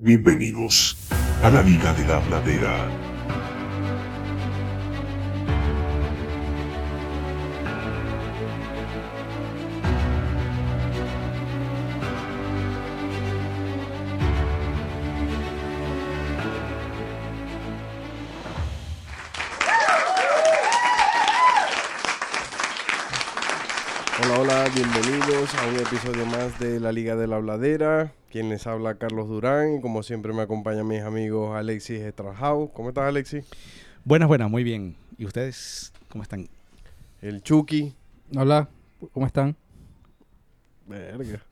Bienvenidos a la Liga de la Bladera. Episodio más de la Liga de la Bladera. Quien les habla, Carlos Durán, y como siempre me acompañan mis amigos Alexis Estrajau. ¿Cómo estás, Alexis? Buenas, buenas, muy bien. ¿Y ustedes cómo están? El Chucky. Hola, ¿cómo están? Verga.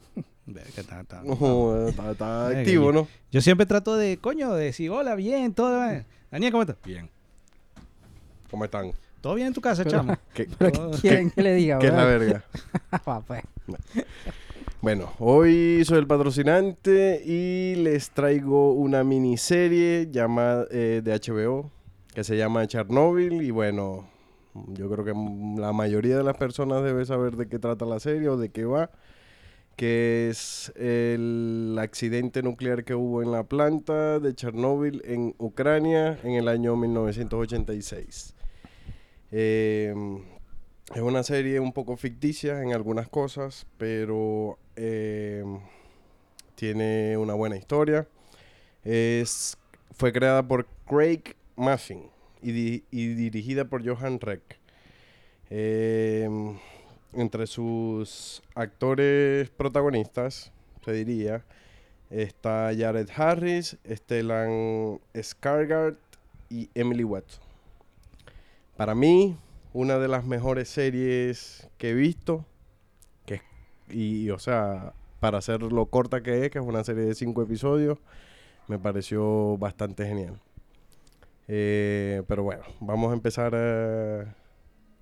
Verga, está- está- No, está, está Verga, activo, ¿no? Yo siempre trato de, coño, de decir, hola, bien, todo bien. Daniel, ¿cómo estás? Bien. ¿Cómo están? ¿Todo bien en tu casa, Pero- chamo? ¿Qué, ¿Pero qué quieren que le diga? qué es la verga? Pues. Bueno, hoy soy el patrocinante y les traigo una miniserie llamada eh, de HBO que se llama Chernobyl y bueno, yo creo que la mayoría de las personas debe saber de qué trata la serie o de qué va, que es el accidente nuclear que hubo en la planta de Chernobyl en Ucrania en el año 1986. Eh, es una serie un poco ficticia en algunas cosas, pero eh, tiene una buena historia. Es, fue creada por Craig Mazin y, di- y dirigida por Johan Reck. Eh, entre sus actores protagonistas, se diría, está Jared Harris, Stellan Skarsgård y Emily Watson. Para mí, una de las mejores series que he visto. Que, y, o sea, para hacer lo corta que es, que es una serie de cinco episodios, me pareció bastante genial. Eh, pero bueno, vamos a empezar eh,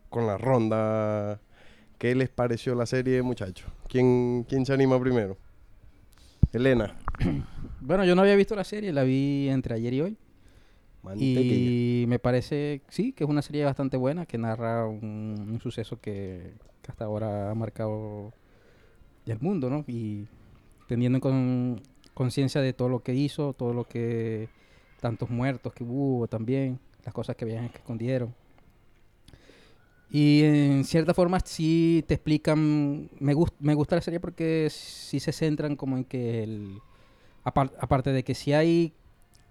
con la ronda. ¿Qué les pareció la serie, muchachos? ¿Quién, ¿Quién se anima primero? Elena. Bueno, yo no había visto la serie, la vi entre ayer y hoy. Y me parece, sí, que es una serie bastante buena, que narra un, un suceso que, hasta ahora ha marcado el mundo, ¿no? Y teniendo en con- conciencia de todo lo que hizo, todo lo que, tantos muertos que hubo también, las cosas que habían que escondieron. Y en cierta forma sí te explican, me, gust- me gusta la serie porque sí se centran como en que el, apar- aparte de que si hay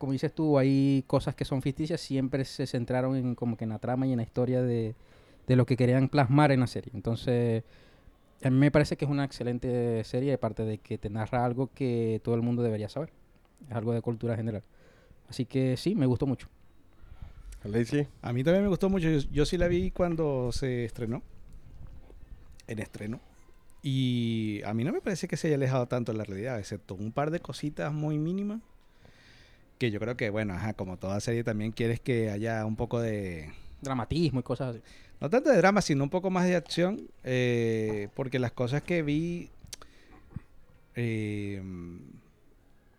como dices tú, hay cosas que son ficticias, siempre se centraron en como que en la trama y en la historia de, de lo que querían plasmar en la serie. Entonces, a mí me parece que es una excelente serie, aparte de que te narra algo que todo el mundo debería saber. Es algo de cultura general. Así que sí, me gustó mucho. A mí también me gustó mucho. Yo, yo sí la vi cuando se estrenó. En estreno. Y a mí no me parece que se haya alejado tanto de la realidad, excepto un par de cositas muy mínimas. Que yo creo que, bueno, ajá, como toda serie también quieres que haya un poco de, Dramatismo y cosas así. No tanto de drama, sino un poco más de acción. eh, porque las cosas que vi eh,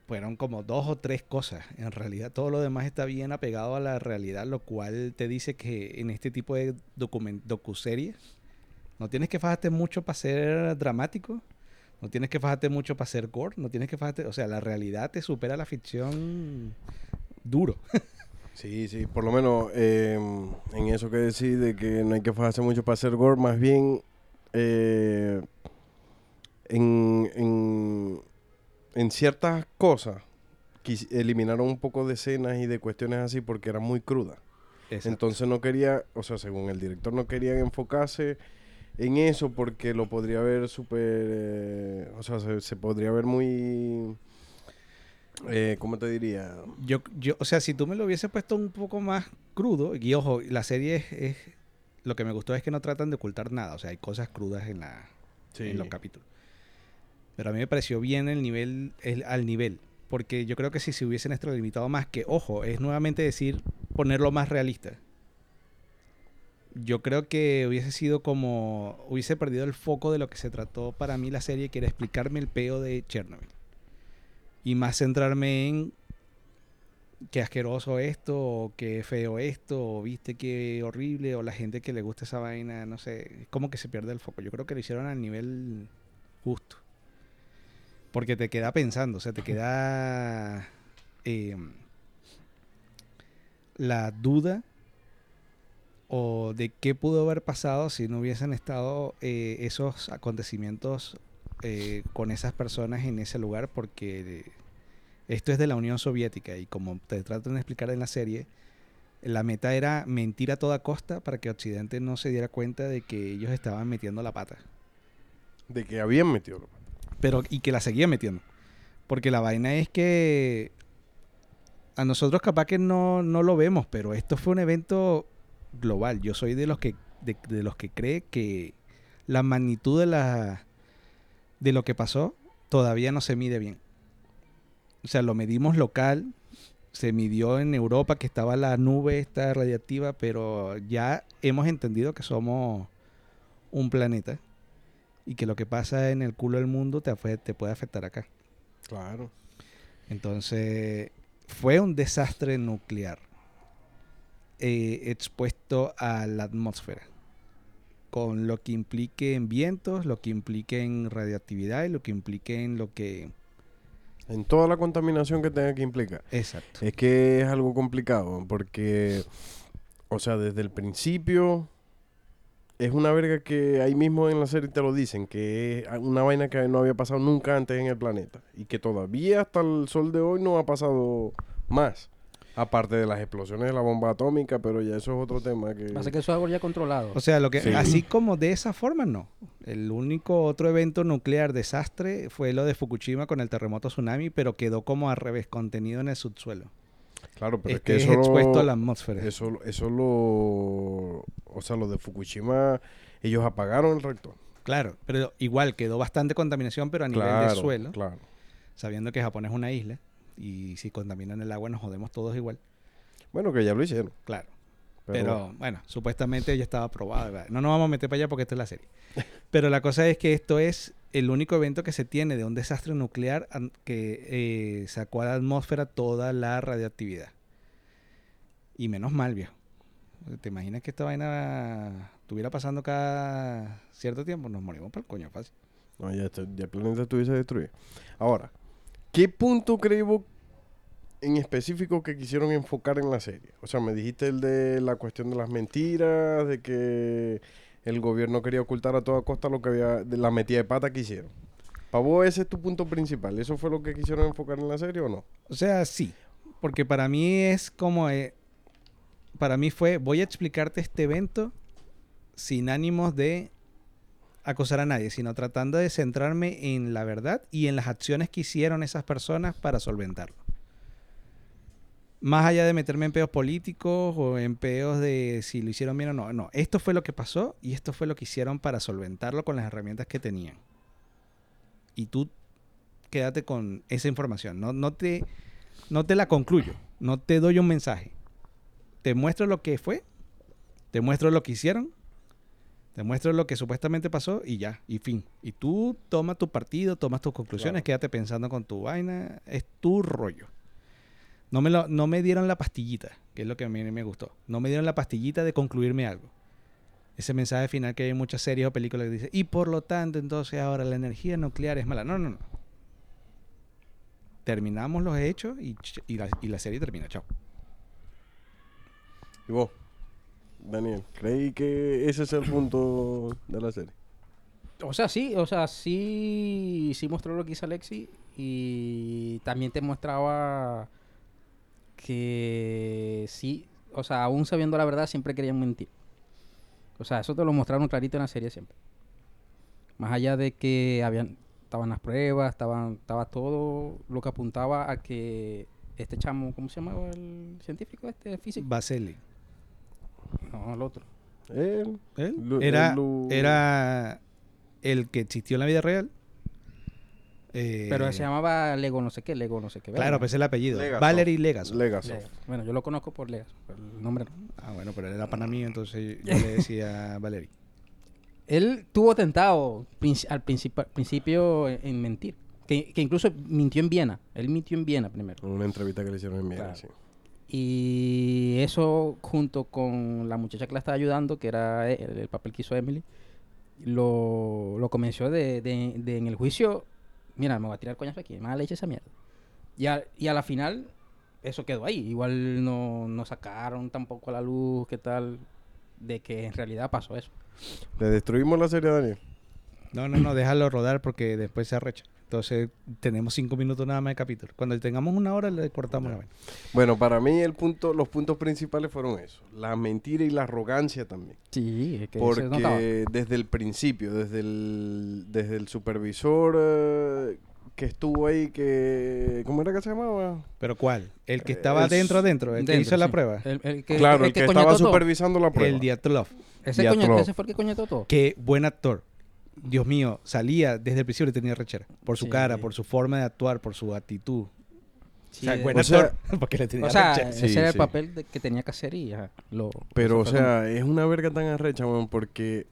fueron como dos o tres cosas. En realidad todo lo demás está bien apegado a la realidad, lo cual te dice que en este tipo de docuseries no tienes que fajarte mucho para ser dramático. No tienes que fajarte mucho para ser gore. No tienes que fajarte... O sea, la realidad te supera la ficción duro. Sí, sí, por lo menos eh, en eso que decís de que no hay que fajarse mucho para hacer gore, más bien eh, en, en, en ciertas cosas eliminaron un poco de escenas y de cuestiones así porque eran muy crudas. Entonces no quería, o sea, según el director no querían enfocarse en eso porque lo podría ver súper, eh, o sea, se, se podría ver muy, eh, ¿cómo te diría? Yo, yo, o sea, si tú me lo hubieses puesto un poco más crudo, y ojo, la serie es, es- lo que me gustó es que no tratan de ocultar nada, o sea, hay cosas crudas en la en los capítulos. Pero a mí me pareció bien el nivel, el, al nivel, porque yo creo que si se hubiesen extralimitado más, que ojo, es nuevamente decir ponerlo más realista. Yo creo que hubiese sido como, hubiese perdido el foco de lo que se trató para mí la serie, que era explicarme el peo de Chernobyl. Y más centrarme en qué asqueroso esto, o qué feo esto, o viste qué horrible, o la gente que le gusta esa vaina, no sé, es como que se pierde el foco. Yo creo que lo hicieron al nivel justo. Porque te queda pensando, o sea, te queda eh, la duda o de qué pudo haber pasado si no hubiesen estado eh, esos acontecimientos eh, con esas personas en ese lugar, porque esto es de la Unión Soviética y como te tratan de explicar en la serie, la meta era mentir a toda costa para que Occidente no se diera cuenta de que ellos estaban metiendo la pata. De que habían metido la pata. Pero, y que la seguían metiendo. Porque la vaina es que a nosotros capaz que no, no lo vemos, pero esto fue un evento global. Yo soy de los que, de, de los que cree que la magnitud de la de lo que pasó todavía no se mide bien. O sea, lo medimos local, se midió en Europa que estaba la nube esta radiactiva, pero ya hemos entendido que somos un planeta y que lo que pasa en el culo del mundo te, te puede afectar acá. Claro. Entonces, fue un desastre nuclear eh, expuesto a la atmósfera, con lo que implique en vientos, lo que implique en radiactividad y lo que implique en lo que... En toda la contaminación que tenga que implicar. Exacto. Es que es algo complicado porque, o sea, desde el principio es una verga que ahí mismo en la serie te lo dicen, que es una vaina que no había pasado nunca antes en el planeta y que todavía hasta el sol de hoy no ha pasado más. Aparte de las explosiones de la bomba atómica, pero ya eso es otro tema que... Pasa que eso es algo ya controlado. O sea, lo que Sí. así como de esa forma no. El único otro evento nuclear desastre fue lo de Fukushima con el terremoto tsunami, pero quedó como al revés, contenido en el subsuelo. claro, pero este es es, que eso expuesto lo- a la atmósfera. Eso, eso lo... O sea, lo de Fukushima, ellos apagaron el reactor. Claro, pero igual quedó bastante contaminación, pero a nivel claro, de suelo, Claro. sabiendo que Japón es una isla y si contaminan el agua nos jodemos todos igual. Bueno, que ya lo hicieron. Claro. Pero, Pero, bueno, supuestamente ya estaba aprobado. ¿verdad? No nos vamos a meter para allá porque esta es la serie. Pero la cosa es que esto es el único evento que se tiene de un desastre nuclear que eh, sacó a la atmósfera toda la radioactividad. Y menos mal, viejo. ¿Te imaginas que esta vaina estuviera pasando cada cierto tiempo? Nos morimos por el coño fácil. No, ya, está- ya el planeta estuviese destruido. Ahora, ¿qué punto crees en específico que quisieron enfocar en la serie? O sea, me dijiste el de la cuestión de las mentiras, de que el gobierno quería ocultar a toda costa lo que había, de la metida de pata que hicieron. Para ese es tu punto principal. ¿Eso fue lo que quisieron enfocar en la serie o no? O sea, sí. Porque para mí es como... eh, para mí fue, voy a explicarte este evento sin ánimos de acosar a nadie, sino tratando de centrarme en la verdad y en las acciones que hicieron esas personas para solventarlo. Más allá de meterme en peos políticos o en peos de si lo hicieron bien o no. No, esto fue lo que pasó y esto fue lo que hicieron para solventarlo con las herramientas que tenían. Y tú quédate con esa información. No, no, te, no te la concluyo. No te doy un mensaje. Te muestro lo que fue. Te muestro lo que hicieron. Te muestro lo que supuestamente pasó y ya. Y fin. Y tú toma tu partido, tomas tus conclusiones, Claro. quédate pensando con tu vaina. Es tu rollo. No me, lo, no me dieron la pastillita, que es lo que a mí me gustó. No me dieron la pastillita de concluirme algo. Ese mensaje final que hay en muchas series o películas que dice, y por lo tanto, entonces ahora la energía nuclear es mala. No, no, no. Terminamos los hechos y, y, la, y la serie termina. Chao. ¿Y vos, Daniel, creí que ese es el punto de la serie? O sea, sí, o sea, sí, sí mostró lo que hizo Alexi y también te mostraba que sí, o sea, aún sabiendo la verdad, siempre querían mentir. O sea, eso te lo mostraron clarito en la serie siempre. Más allá de que habían, estaban las pruebas, estaban, estaba todo lo que apuntaba a que este chamo, ¿cómo se llamaba el científico este físico? Baseli. No, el otro. Él, ¿Él? Lu- Era, Lu- era el que existió en la vida real. Eh, Pero se llamaba Lego no sé qué, Lego no sé qué. Claro, pues es el apellido. Legasov. Valery Legasov. Legasov. Lega. Bueno, yo lo conozco por Legas, pero el nombre no. ah, bueno, pero él era pana mío, entonces yo le decía Valery. Él tuvo tentado al princip- principio en, en mentir. Que, que incluso mintió en Viena. Él mintió en Viena primero. En una entrevista que le hicieron en Viena, Claro. sí. Y eso junto con la muchacha que la estaba ayudando, que era el, el papel que hizo Emily, lo, lo convenció de, de- de en el juicio, mira, me voy a tirar coñazo aquí, más leche esa mierda. Y a, y a la final eso quedó ahí. Igual no, no sacaron tampoco a la luz, qué tal, de que en realidad pasó eso. Le destruimos la serie a Daniel. No, no, no, déjalo rodar porque después se arrecha. Entonces tenemos cinco minutos nada más de capítulo. Cuando tengamos una hora le cortamos la vaina. Bueno, para mí el punto, los puntos principales fueron eso. La mentira y la arrogancia también. Sí, es que. Porque desde el principio, desde el, desde el supervisor eh, que estuvo ahí, que... ¿Cómo era que se llamaba? ¿Pero cuál? ¿El que Eh, estaba el dentro, dentro? ¿El que hizo la prueba? El, el que, claro, el, que, estaba todo. supervisando la prueba. El Diatlov. Ese, coño- ese fue el que coñetó todo. Qué buen actor. Dios mío, salía desde el principio y tenía rechera. Por su Sí. cara, por su forma de actuar, por su actitud. Sí, o sea, de- buen O sea- actor. porque le tenía o sea, rechera. Sí, ese era sí. el papel de- que tenía que hacer y ajá, lo... Pero, o como- sea, es una verga tan arrecha, weón, porque...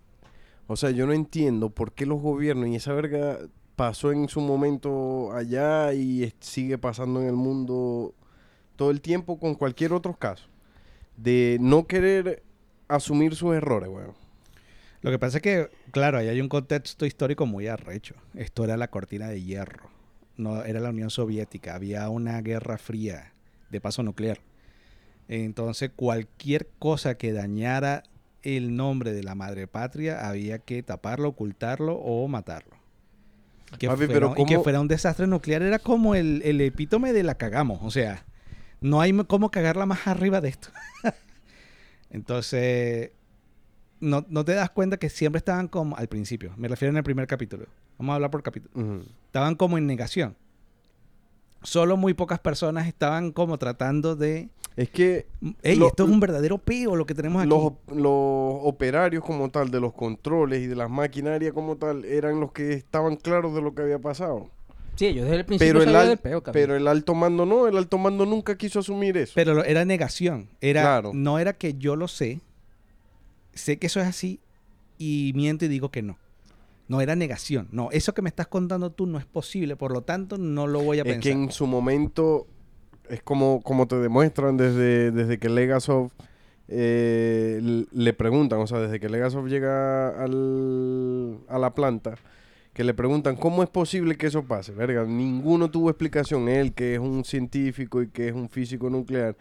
O sea, yo no entiendo por qué los gobiernos y esa verga pasó en su momento allá y sigue pasando en el mundo todo el tiempo con cualquier otro caso. De no querer asumir sus errores, weón. Lo que pasa es que, claro, ahí hay un contexto histórico muy arrecho. Esto era la cortina de hierro. No, era la Unión Soviética. Había una guerra fría de paso nuclear. Entonces, cualquier cosa que dañara el nombre de la madre patria había que taparlo, ocultarlo o matarlo. Que Papi, fuera, pero que ¿cómo- fuera un desastre nuclear era como el, el epítome de la cagamos. O sea, no hay cómo cagarla más arriba de esto. Entonces, no, no te das cuenta que siempre estaban como al principio. Me refiero en el primer capítulo. Vamos a hablar por capítulo. Estaban como en negación. Solo muy pocas personas estaban como tratando de... Es que Ey, Lo- esto es un verdadero peo lo que tenemos aquí. los, op- los operarios como tal, de los controles y de las maquinarias como tal, eran los que estaban claros de lo que había pasado. Sí, yo desde el principio Pero el, al- del peo, cabrón. pero el alto mando no, el alto mando nunca quiso asumir eso. Pero lo- era negación. Era, Claro. No era que yo lo sé, sé que eso es así y miento y digo que no. No era negación. No, eso que me estás contando tú no es posible, por lo tanto no lo voy a es pensar. que en su momento es como, como te demuestran desde, desde que Legasov eh, le preguntan, o sea, desde que Legasov llega al, a la planta, que le preguntan cómo es posible que eso pase. Verga, ninguno tuvo explicación. Él, que es un científico y que es un físico nuclear,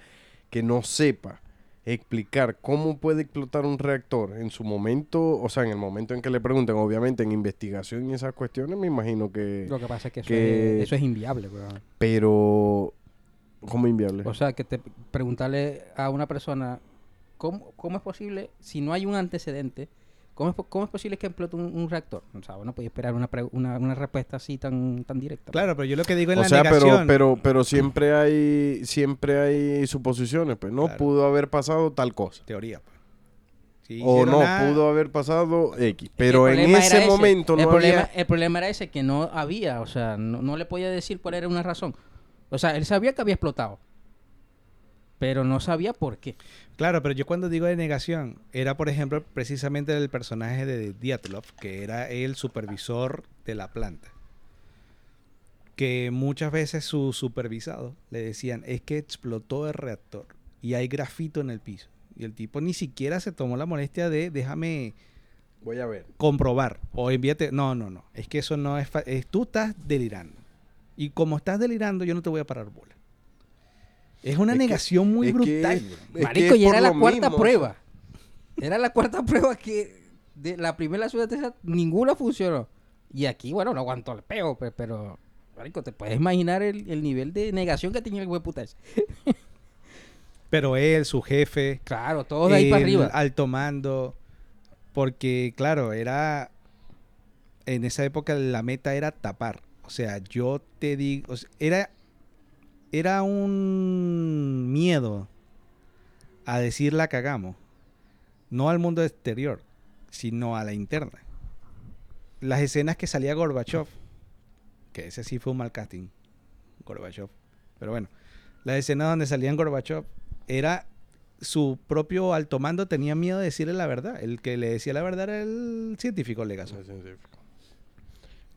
que no sepa explicar cómo puede explotar un reactor en su momento, o sea, en el momento en que le preguntan, obviamente en investigación y esas cuestiones, me imagino que... Lo que pasa es que eso, es, eso es inviable, weón. Pero, ¿cómo inviable? O sea, que te preguntarle a una persona cómo, cómo es posible, si no hay un antecedente, cómo es, cómo es posible que explote un, un reactor. O sea, no puede esperar una, pre- una, una respuesta así tan, tan directa. Claro, pero yo lo que digo en o la sea, pero, negación... pero, pero siempre hay, siempre hay suposiciones, pues, no Claro. pudo haber pasado tal cosa. Teoría. pues. O no, nada- pudo haber pasado X. Pero en ese momento el no problema, había... El problema era ese, que no había, o sea, no, no le podía decir cuál era una razón. O sea, él sabía que había explotado, pero no sabía por qué. Claro, pero yo cuando digo de negación, era por ejemplo precisamente el personaje de Dyatlov, que era el supervisor de la planta. Que muchas veces su supervisado le decían, es que explotó el reactor y hay grafito en el piso. Y el tipo ni siquiera se tomó la molestia de déjame Voy a ver. comprobar o envíate. No, no, no. Es que eso no es, fa- es Tú estás delirando. Y como estás delirando, yo no te voy a parar bola. Es una Es que- negación muy brutal. que Marico, y era la cuarta mismo, prueba. Era la cuarta prueba que de la primera, la tercera, ninguna funcionó. Y aquí, bueno, no aguantó el peo, pe- pero, marico, te puedes imaginar el, el nivel de negación que tenía el hueputa ese. Pero él, su jefe, Claro, todo de ahí para arriba. alto mando, porque claro, era en esa época la meta era tapar. O sea, yo te digo, o sea, era era un miedo a decir la cagamos, no al mundo exterior, sino a la interna. Las escenas que salía Gorbachev, que ese sí fue un mal casting, Gorbachev. Pero bueno, las escenas donde salían Gorbachev era su propio alto mando tenía miedo de decirle la verdad. El que le decía la verdad era el científico Legazo. Es científico.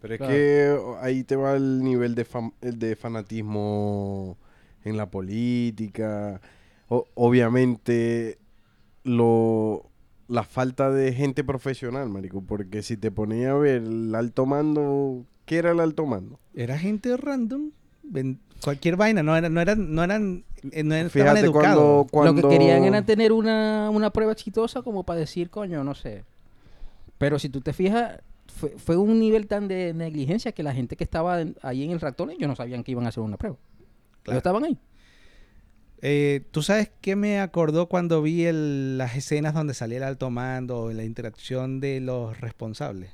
Pero es Claro. que ahí te va el nivel de, fam- el de fanatismo en la política. O- obviamente, lo, la falta de gente profesional, marico. Porque si te ponía a ver el alto mando, ¿qué era el alto mando? Era gente random ven- cualquier vaina, no eran, no eran, no eran, eh, no estaban Fíjate educados. cuando, cuando... Lo que querían era tener una, una prueba exitosa como para decir, coño, no sé. Pero si tú te fijas, fue, fue un nivel tan de negligencia que la gente que estaba en- ahí en el reactor, ellos no sabían que iban a hacer una prueba. Claro. Ellos estaban ahí. Eh, ¿Tú sabes qué me acordó cuando vi el- las escenas donde salía el alto mando y la interacción de los responsables?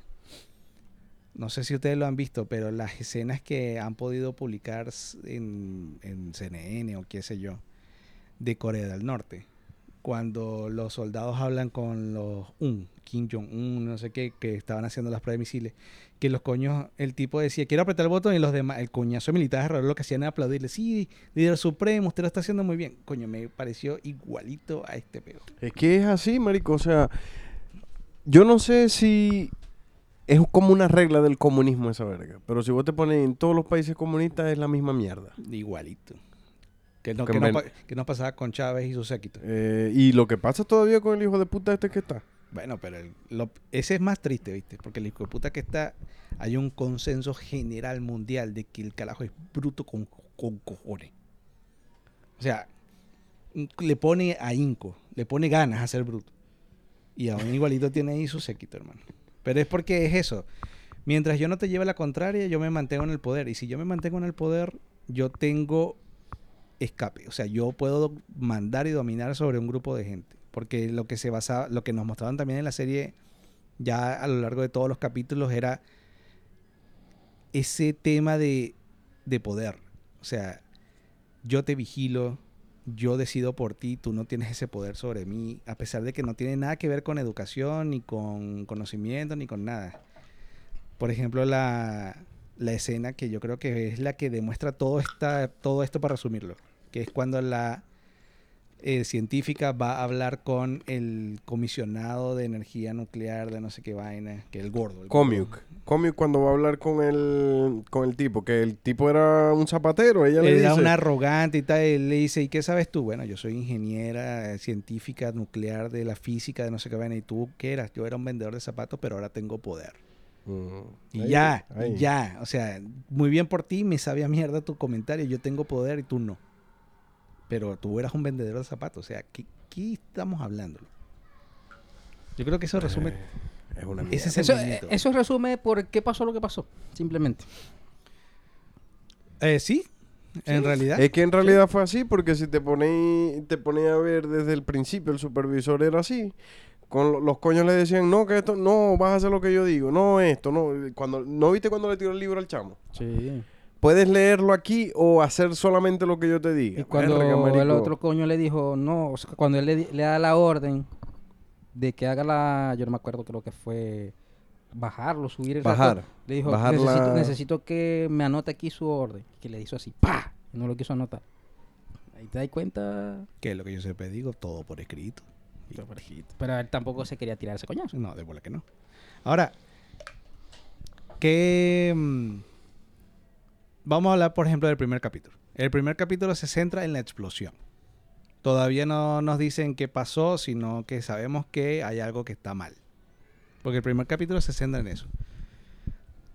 No sé si ustedes lo han visto, pero las escenas que han podido publicar en, en CNN o qué sé yo, de Corea del Norte, cuando los soldados hablan con los UN, Kim Jong-un, no sé qué, que estaban haciendo las pruebas de misiles, que los coños, el tipo decía, quiero apretar el botón y los demás, el coñazo militar alrededor lo que hacían era aplaudirle, sí, líder supremo, usted lo está haciendo muy bien. Coño, me pareció igualito a este peo. Es que es así, marico. O sea, yo no sé si es como una regla del comunismo esa verga. Pero si vos te pones en todos los países comunistas es la misma mierda. Igualito. Que no, Que que no, que no pasaba con Chávez y su séquito. Eh, y lo que pasa todavía con el hijo de puta este que está. Bueno, pero el- lo- ese es más triste, ¿viste? Porque el hijo de puta que está, hay un consenso general mundial de que el carajo es bruto con, con cojones. O sea, le pone ahínco, le pone ganas a ser bruto. Y aún igualito tiene ahí su séquito, hermano. Pero es porque es eso. Mientras yo no te lleve la contraria, yo me mantengo en el poder. Y si yo me mantengo en el poder, yo tengo escape. O sea, yo puedo mandar y dominar sobre un grupo de gente. Porque lo que se basaba, lo que nos mostraban también en la serie, ya a lo largo de todos los capítulos, era ese tema de, de poder. O sea, yo te vigilo, yo decido por ti, tú no tienes ese poder sobre mí, a pesar de que no tiene nada que ver con educación, ni con conocimiento, ni con nada. Por ejemplo, la, la escena que yo creo que es la que demuestra todo, esta, todo esto para resumirlo, que es cuando la eh, científica va a hablar con el comisionado de energía nuclear de no sé qué vaina, que es el gordo. el gordo. Comiuk. Comiuk cuando va a hablar con el, con el tipo, que el tipo era un zapatero, ella le Era dice... una arrogante y tal. y le dice, ¿y qué sabes tú? Bueno, yo soy ingeniera eh, científica nuclear de la física de no sé qué vaina. ¿Y tú qué eras? Yo era un vendedor de zapatos, pero ahora tengo poder. Mm, Y ahí, ya, ahí. ya. O sea, muy bien por ti, me sabía mierda tu comentario. Yo tengo poder y tú no. Pero tú eras un vendedor de zapatos. O sea, ¿qué, qué estamos hablando? Yo creo que eso resume Eh, es una ese mierda. Eso, resume por qué pasó lo que pasó, simplemente. Eh, sí, en realidad. Es que en realidad fue así, porque si te ponéis te ponéis a ver desde el principio, el supervisor era así. Con lo- los coños le decían, no, que esto, no, vas a hacer lo que yo digo, no esto, no. Cuando, ¿No viste cuando le tiró el libro al chamo? Sí. Puedes leerlo aquí o hacer solamente lo que yo te diga. Y cuando Verga, el otro coño le dijo, no, o sea, cuando él le, da la orden de que haga la, yo no me acuerdo, creo que fue bajarlo, subir el Bajar. Le dijo, Bajar necesito, la- necesito que me anote aquí su orden. Que le hizo así, ¡pa! No lo quiso anotar. Ahí te das cuenta. Que es lo que yo siempre digo, todo por escrito. Pero él tampoco se quería tirar ese coñazo. No, de bola que no. Ahora, ¿qué. Vamos a hablar, por ejemplo, del primer capítulo. El primer capítulo se centra en la explosión. Todavía no nos dicen qué pasó, sino que sabemos que hay algo que está mal. Porque el primer capítulo se centra en eso.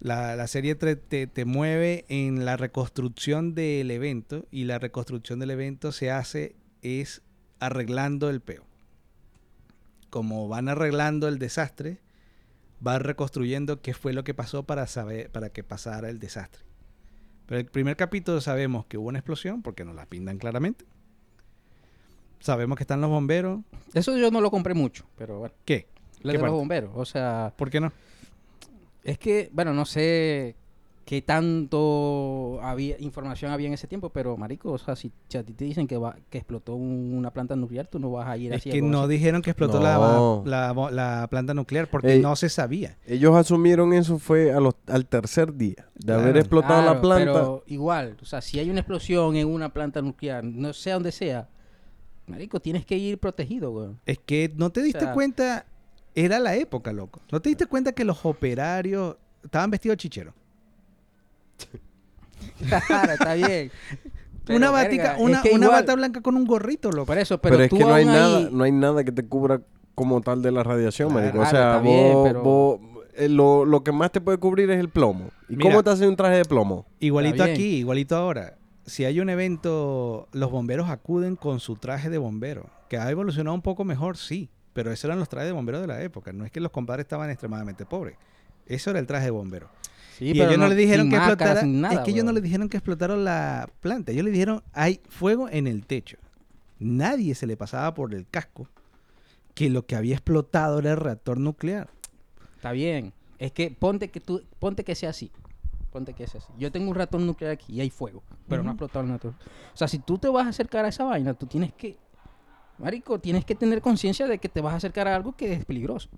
La, la serie te- te mueve en la reconstrucción del evento y la reconstrucción del evento se hace es arreglando el peo. Como van arreglando el desastre, van reconstruyendo qué fue lo que pasó para saber para que pasara el desastre. Pero el primer capítulo sabemos que hubo una explosión porque nos la pintan claramente. Sabemos que están los bomberos. Eso yo no lo compré mucho, pero bueno. ¿Qué? ¿Qué de los bomberos. O sea, ¿Por qué no? es que, bueno, no sé qué tanto había información había en ese tiempo, pero marico, o sea, si, si a ti te dicen que va, que explotó un- una planta nuclear, tú no vas a ir Es así. que algo no así. dijeron que explotó No. la, la, la planta nuclear porque Ey. no se sabía. Ellos asumieron eso fue a los- al tercer día de haber Claro. explotado la planta. Pero igual, o sea, si hay una explosión en una planta nuclear, no sé dónde sea, marico, tienes que ir protegido, weón. Es que no te diste sea- cuenta, era la época, loco. ¿No te diste cuenta que los operarios estaban vestidos de chichero? Claro, está bien. Pero, una verga, batica, es una, que una igual- bata blanca con un gorrito, loco. Por eso, pero, pero, es tú que no hay aún nada, no hay nada que te cubra como tal de la radiación, Claro, marico. O sea, está bien, vos, pero- vos- eh, lo, lo que más te puede cubrir es el plomo. ¿Y Mira. cómo te hace un traje de plomo? Igualito bien. aquí, igualito ahora. Si hay un evento, los bomberos acuden con su traje de bombero. Que ha evolucionado un poco mejor, sí. Pero esos eran los trajes de bomberos de la época. No es que los compadres estaban extremadamente pobres. Eso era el traje de bombero. Sí, y pero ellos no, le dijeron que máscara, explotara. nada, es que ellos no le dijeron que explotaron la planta. Ellos le dijeron, hay fuego en el techo. Nadie se le pasaba por el casco que lo que había explotado era el reactor nuclear. Está bien. Es que ponte que tú, ponte que sea así. Ponte que sea así. Yo tengo un ratón nuclear aquí y hay fuego, pero no ha explotado el ratón. O sea, si tú te vas a acercar a esa vaina, tú tienes que, marico, tienes que tener conciencia de que te vas a acercar a algo que es peligroso.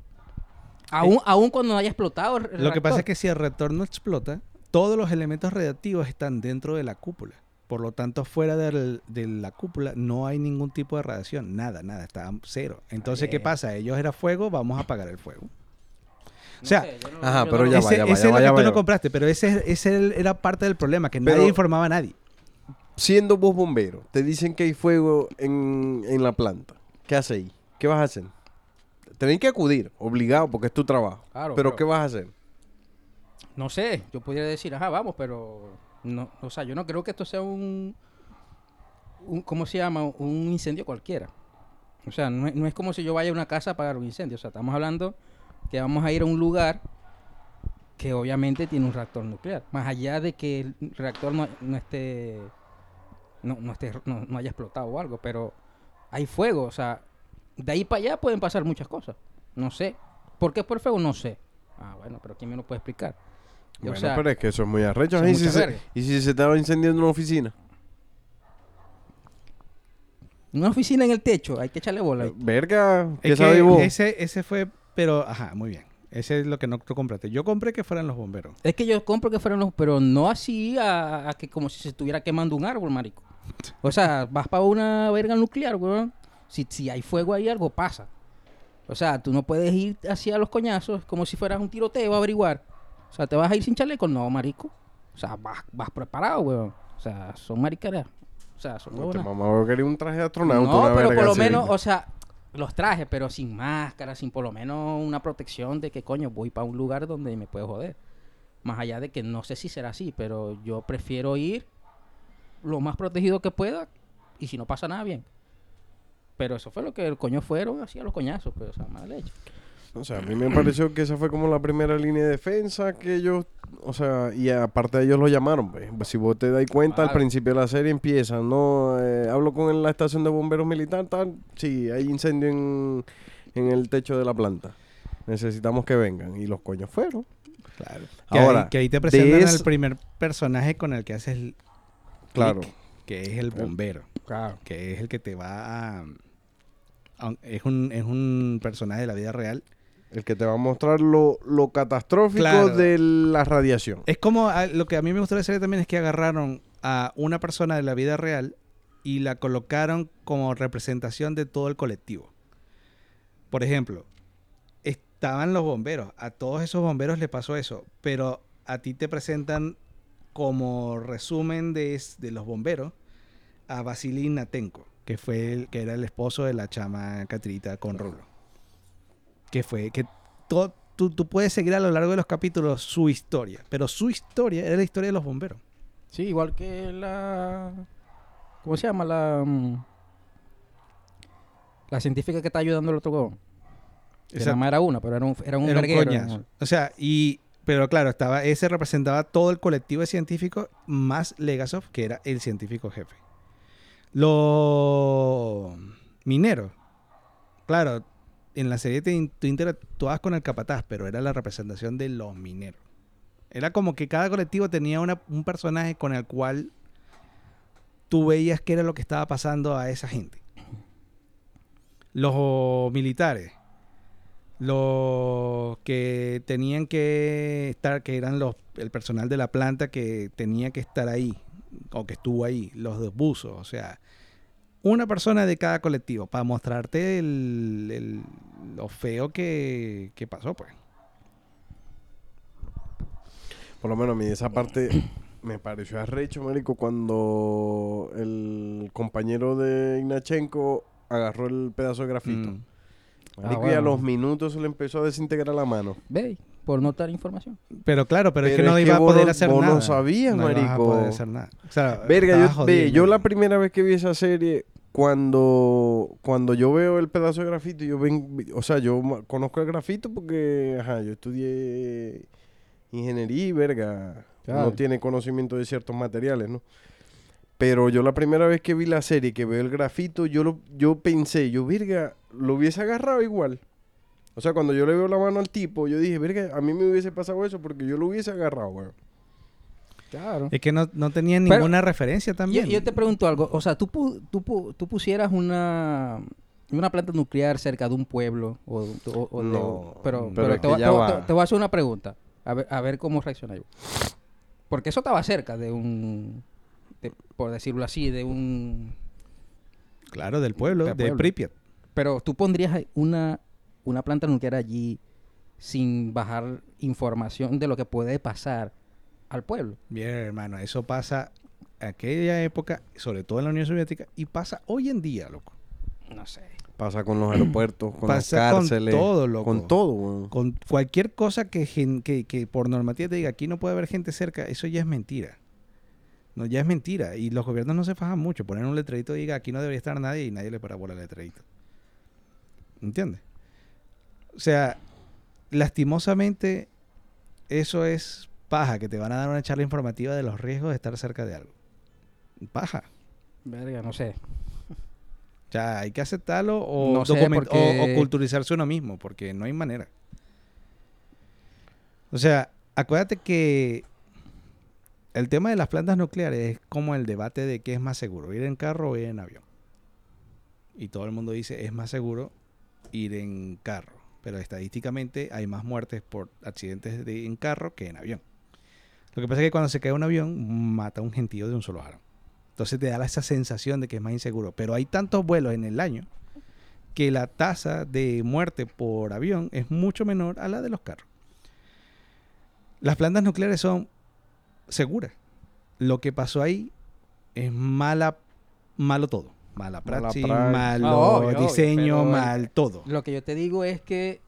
Aún, aún cuando no haya explotado el Lo que pasa es que si el reactor no explota, todos los elementos radiactivos están dentro de la cúpula. Por lo tanto, fuera del- de la cúpula no hay ningún tipo de radiación. Nada, nada, está cero. Entonces, ¿qué pasa? Ellos era fuego, vamos a apagar el fuego. No o sea, sé, yo no- ajá, pero no- ya ese va, ya va, ese ya es lo que tú no compraste, pero ese, ese era parte del problema, que Pero- nadie informaba a nadie. Siendo vos bombero, te dicen que hay fuego en, en la planta. ¿Qué haces ahí? ¿Qué vas a hacer? Tenés que acudir, obligado, porque es tu trabajo. Claro, pero pero- ¿qué vas a hacer? No sé, yo podría decir, ajá, vamos, pero no, o sea, yo no creo que esto sea un, un ¿cómo se llama? Un incendio cualquiera. O sea, no es, no es como si yo vaya a una casa a apagar un incendio. O sea, estamos hablando que vamos a ir a un lugar que obviamente tiene un reactor nuclear. Más allá de que el reactor no, no esté, no, no esté, no, no haya explotado o algo, pero hay fuego. O sea, de ahí para allá pueden pasar muchas cosas. No sé. ¿Por qué por fuego? No sé. Ah, bueno, pero ¿quién me lo puede explicar? O Bueno, sea, pero es que eso es muy arrecho. es ¿Y si, se, verga. y si se estaba incendiando una oficina? Una oficina en el techo, hay que echarle bola. ahí. Verga, ¿qué Es sabes que vos? ese, ese fue, pero, ajá, muy bien. Ese es lo que no tú compraste. Yo compré que fueran los bomberos. Es que yo compro que fueran los, pero no así a, a que como si se estuviera quemando un árbol, marico. O sea, vas para una verga nuclear, weón. Si, si hay fuego ahí, algo pasa. O sea, tú no puedes ir hacia los coñazos como si fueras un tiroteo a averiguar. O sea, ¿te vas a ir sin chaleco? No, marico. O sea, vas, vas preparado, weón. O sea, son maricaras. O sea, son No, te mamá quería un traje de astronauta. No, una pero por lo así. menos, o sea, los trajes, pero sin máscara, sin por lo menos una protección de que coño voy para un lugar donde me puedo joder. Más allá de que no sé si será así, pero yo prefiero ir lo más protegido que pueda y si no pasa nada, bien. Pero eso fue lo que el coño fueron, así a los coñazos, pues, o sea, mala leche. O sea, a mí me pareció que esa fue como la primera línea de defensa que ellos, o sea, y aparte de ellos lo llamaron, pues. Si vos te das cuenta, al principio de la serie empieza, ¿no? Eh, hablo con la estación de bomberos militar, tal. Sí, hay incendio en, en el techo de la planta. Necesitamos que vengan. Y los coños fueron. Claro. Que, Ahora, ahí, que ahí te presentan es- al primer personaje con el que haces el Claro. click, que es el bombero. Claro. que es el que te va a... a- es, un, es un personaje de la vida real. El que te va a mostrar lo, lo catastrófico Claro. de la radiación. Es como ah, lo que a mí me gustó de la serie también es que agarraron a una persona de la vida real y la colocaron como representación de todo el colectivo. Por ejemplo, estaban los bomberos. A todos esos bomberos les pasó eso. Pero a ti te presentan como resumen de, de los bomberos a Vasily Natenko, que fue el, que era el esposo de la chama Catrita con Rulo. Que fue que todo, tú, tú puedes seguir a lo largo de los capítulos su historia, pero su historia era la historia de los bomberos. Sí, igual que la... ¿Cómo se llama? La... mm, La científica que está ayudando al otro huevón. Esa- era una, pero era un, era un era un verguero, coñazo. ¿no? O sea, y pero claro, estaba ese representaba todo el colectivo de científicos más Legasov, que era el científico jefe. Los mineros. Claro, en la serie te, tú interactuabas con el capataz, pero era la representación de los mineros. Era como que cada colectivo tenía una- un personaje con el cual tú veías qué era lo que estaba pasando a esa gente. Los militares, los que tenían que estar, que eran los, el personal de la planta que tenía que estar ahí, o que estuvo ahí, los dos buzos, o sea, una persona de cada colectivo para mostrarte el, el- lo feo que, que pasó, pues. Por lo menos a mí esa parte me pareció arrecho, marico, cuando el compañero de Ignachenko agarró el pedazo de grafito. Mm. Marico, Ah, y a los minutos se le empezó a desintegrar la mano. Ve, por no dar información. Pero claro, pero, es que no es iba que a poder no- hacer vos no nada. sabías, no ibas a marico. poder hacer nada. O sea, Verga, yo, jodido, ve, yo man. la primera vez que vi esa serie, cuando, cuando yo veo el pedazo de grafito, yo ven, o sea, yo conozco el grafito porque, ajá, yo estudié ingeniería y verga, Claro. no tiene conocimiento de ciertos materiales, ¿no? Pero yo la primera vez que vi la serie, que veo el grafito, yo lo, yo pensé, yo, verga, lo hubiese agarrado igual. O sea, cuando yo le veo la mano al tipo, yo dije, verga, a mí me hubiese pasado eso porque yo lo hubiese agarrado, weón. Claro. Es que no, no tenía Pero- ninguna referencia Yo, también. yo te pregunto algo, o sea, tú, pu- tú, pu- tú pusieras una, una planta nuclear cerca de un pueblo o, o- o de- No, pero, pero pero es te, voy- ya te voy- va. te- te voy a hacer una pregunta, a ver, a ver cómo reacciona yo. Porque eso estaba cerca de un, de- por decirlo así, de un... Claro, del pueblo, de pueblo. Pripyat. Pero tú pondrías una, una planta nuclear allí sin bajar información de lo que puede pasar al pueblo. Bien, hermano, eso pasa aquella época, sobre todo en la Unión Soviética, y pasa hoy en día, loco. No sé. Pasa con los aeropuertos, con Pasa las con cárceles. todo, loco. Con todo, weón. Con cualquier cosa que, gen- que, que por normativa te diga aquí no puede haber gente cerca, eso ya es mentira. No, ya es mentira. Y los gobiernos no se fajan mucho. Poner un letrerito y diga aquí no debería estar nadie y nadie le para bola al letrerito. ¿Entiendes? O sea, lastimosamente, eso es paja, que te van a dar una charla informativa de los riesgos de estar cerca de algo. Paja. Verga, no sé. O sea, hay que aceptarlo o, No sé, o culturizarse uno mismo, porque no hay manera. O sea, acuérdate que el tema de las plantas nucleares es como el debate de qué es más seguro, ir en carro o ir en avión. Y todo el mundo dice es más seguro ir en carro, pero estadísticamente hay más muertes por accidentes de- en carro que en avión. Lo que pasa es que cuando se cae un avión mata a un gentío de un solo aro. Entonces te da esa sensación de que es más inseguro. Pero hay tantos vuelos en el año que la tasa de muerte por avión es mucho menor a la de los carros. Las plantas nucleares son seguras. Lo que pasó ahí es mala, malo todo. Mala praxis, praxis. malo Ah, obvio, diseño, mal todo. Lo que yo te digo es que,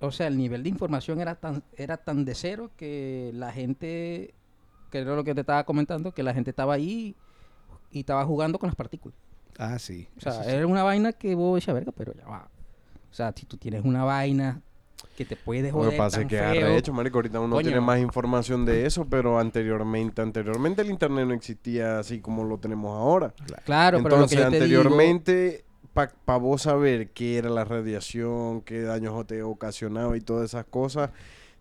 o sea, el nivel de información era tan, era tan de cero que la gente, que era lo que te estaba comentando, que la gente estaba ahí y estaba jugando con las partículas. Ah, sí. O sea, sí. era una vaina que vos decías, verga, pero ya va. O sea, si tú tienes una vaina que te puede Lo joder que pasa es que arrecho, marico. Ahorita uno Coño. tiene más información de eso, pero anteriormente, anteriormente el internet no existía así como lo tenemos ahora. Claro, pero lo que Entonces, yo te digo... anteriormente, para vos saber qué era la radiación, qué daños te ocasionaba y todas esas cosas,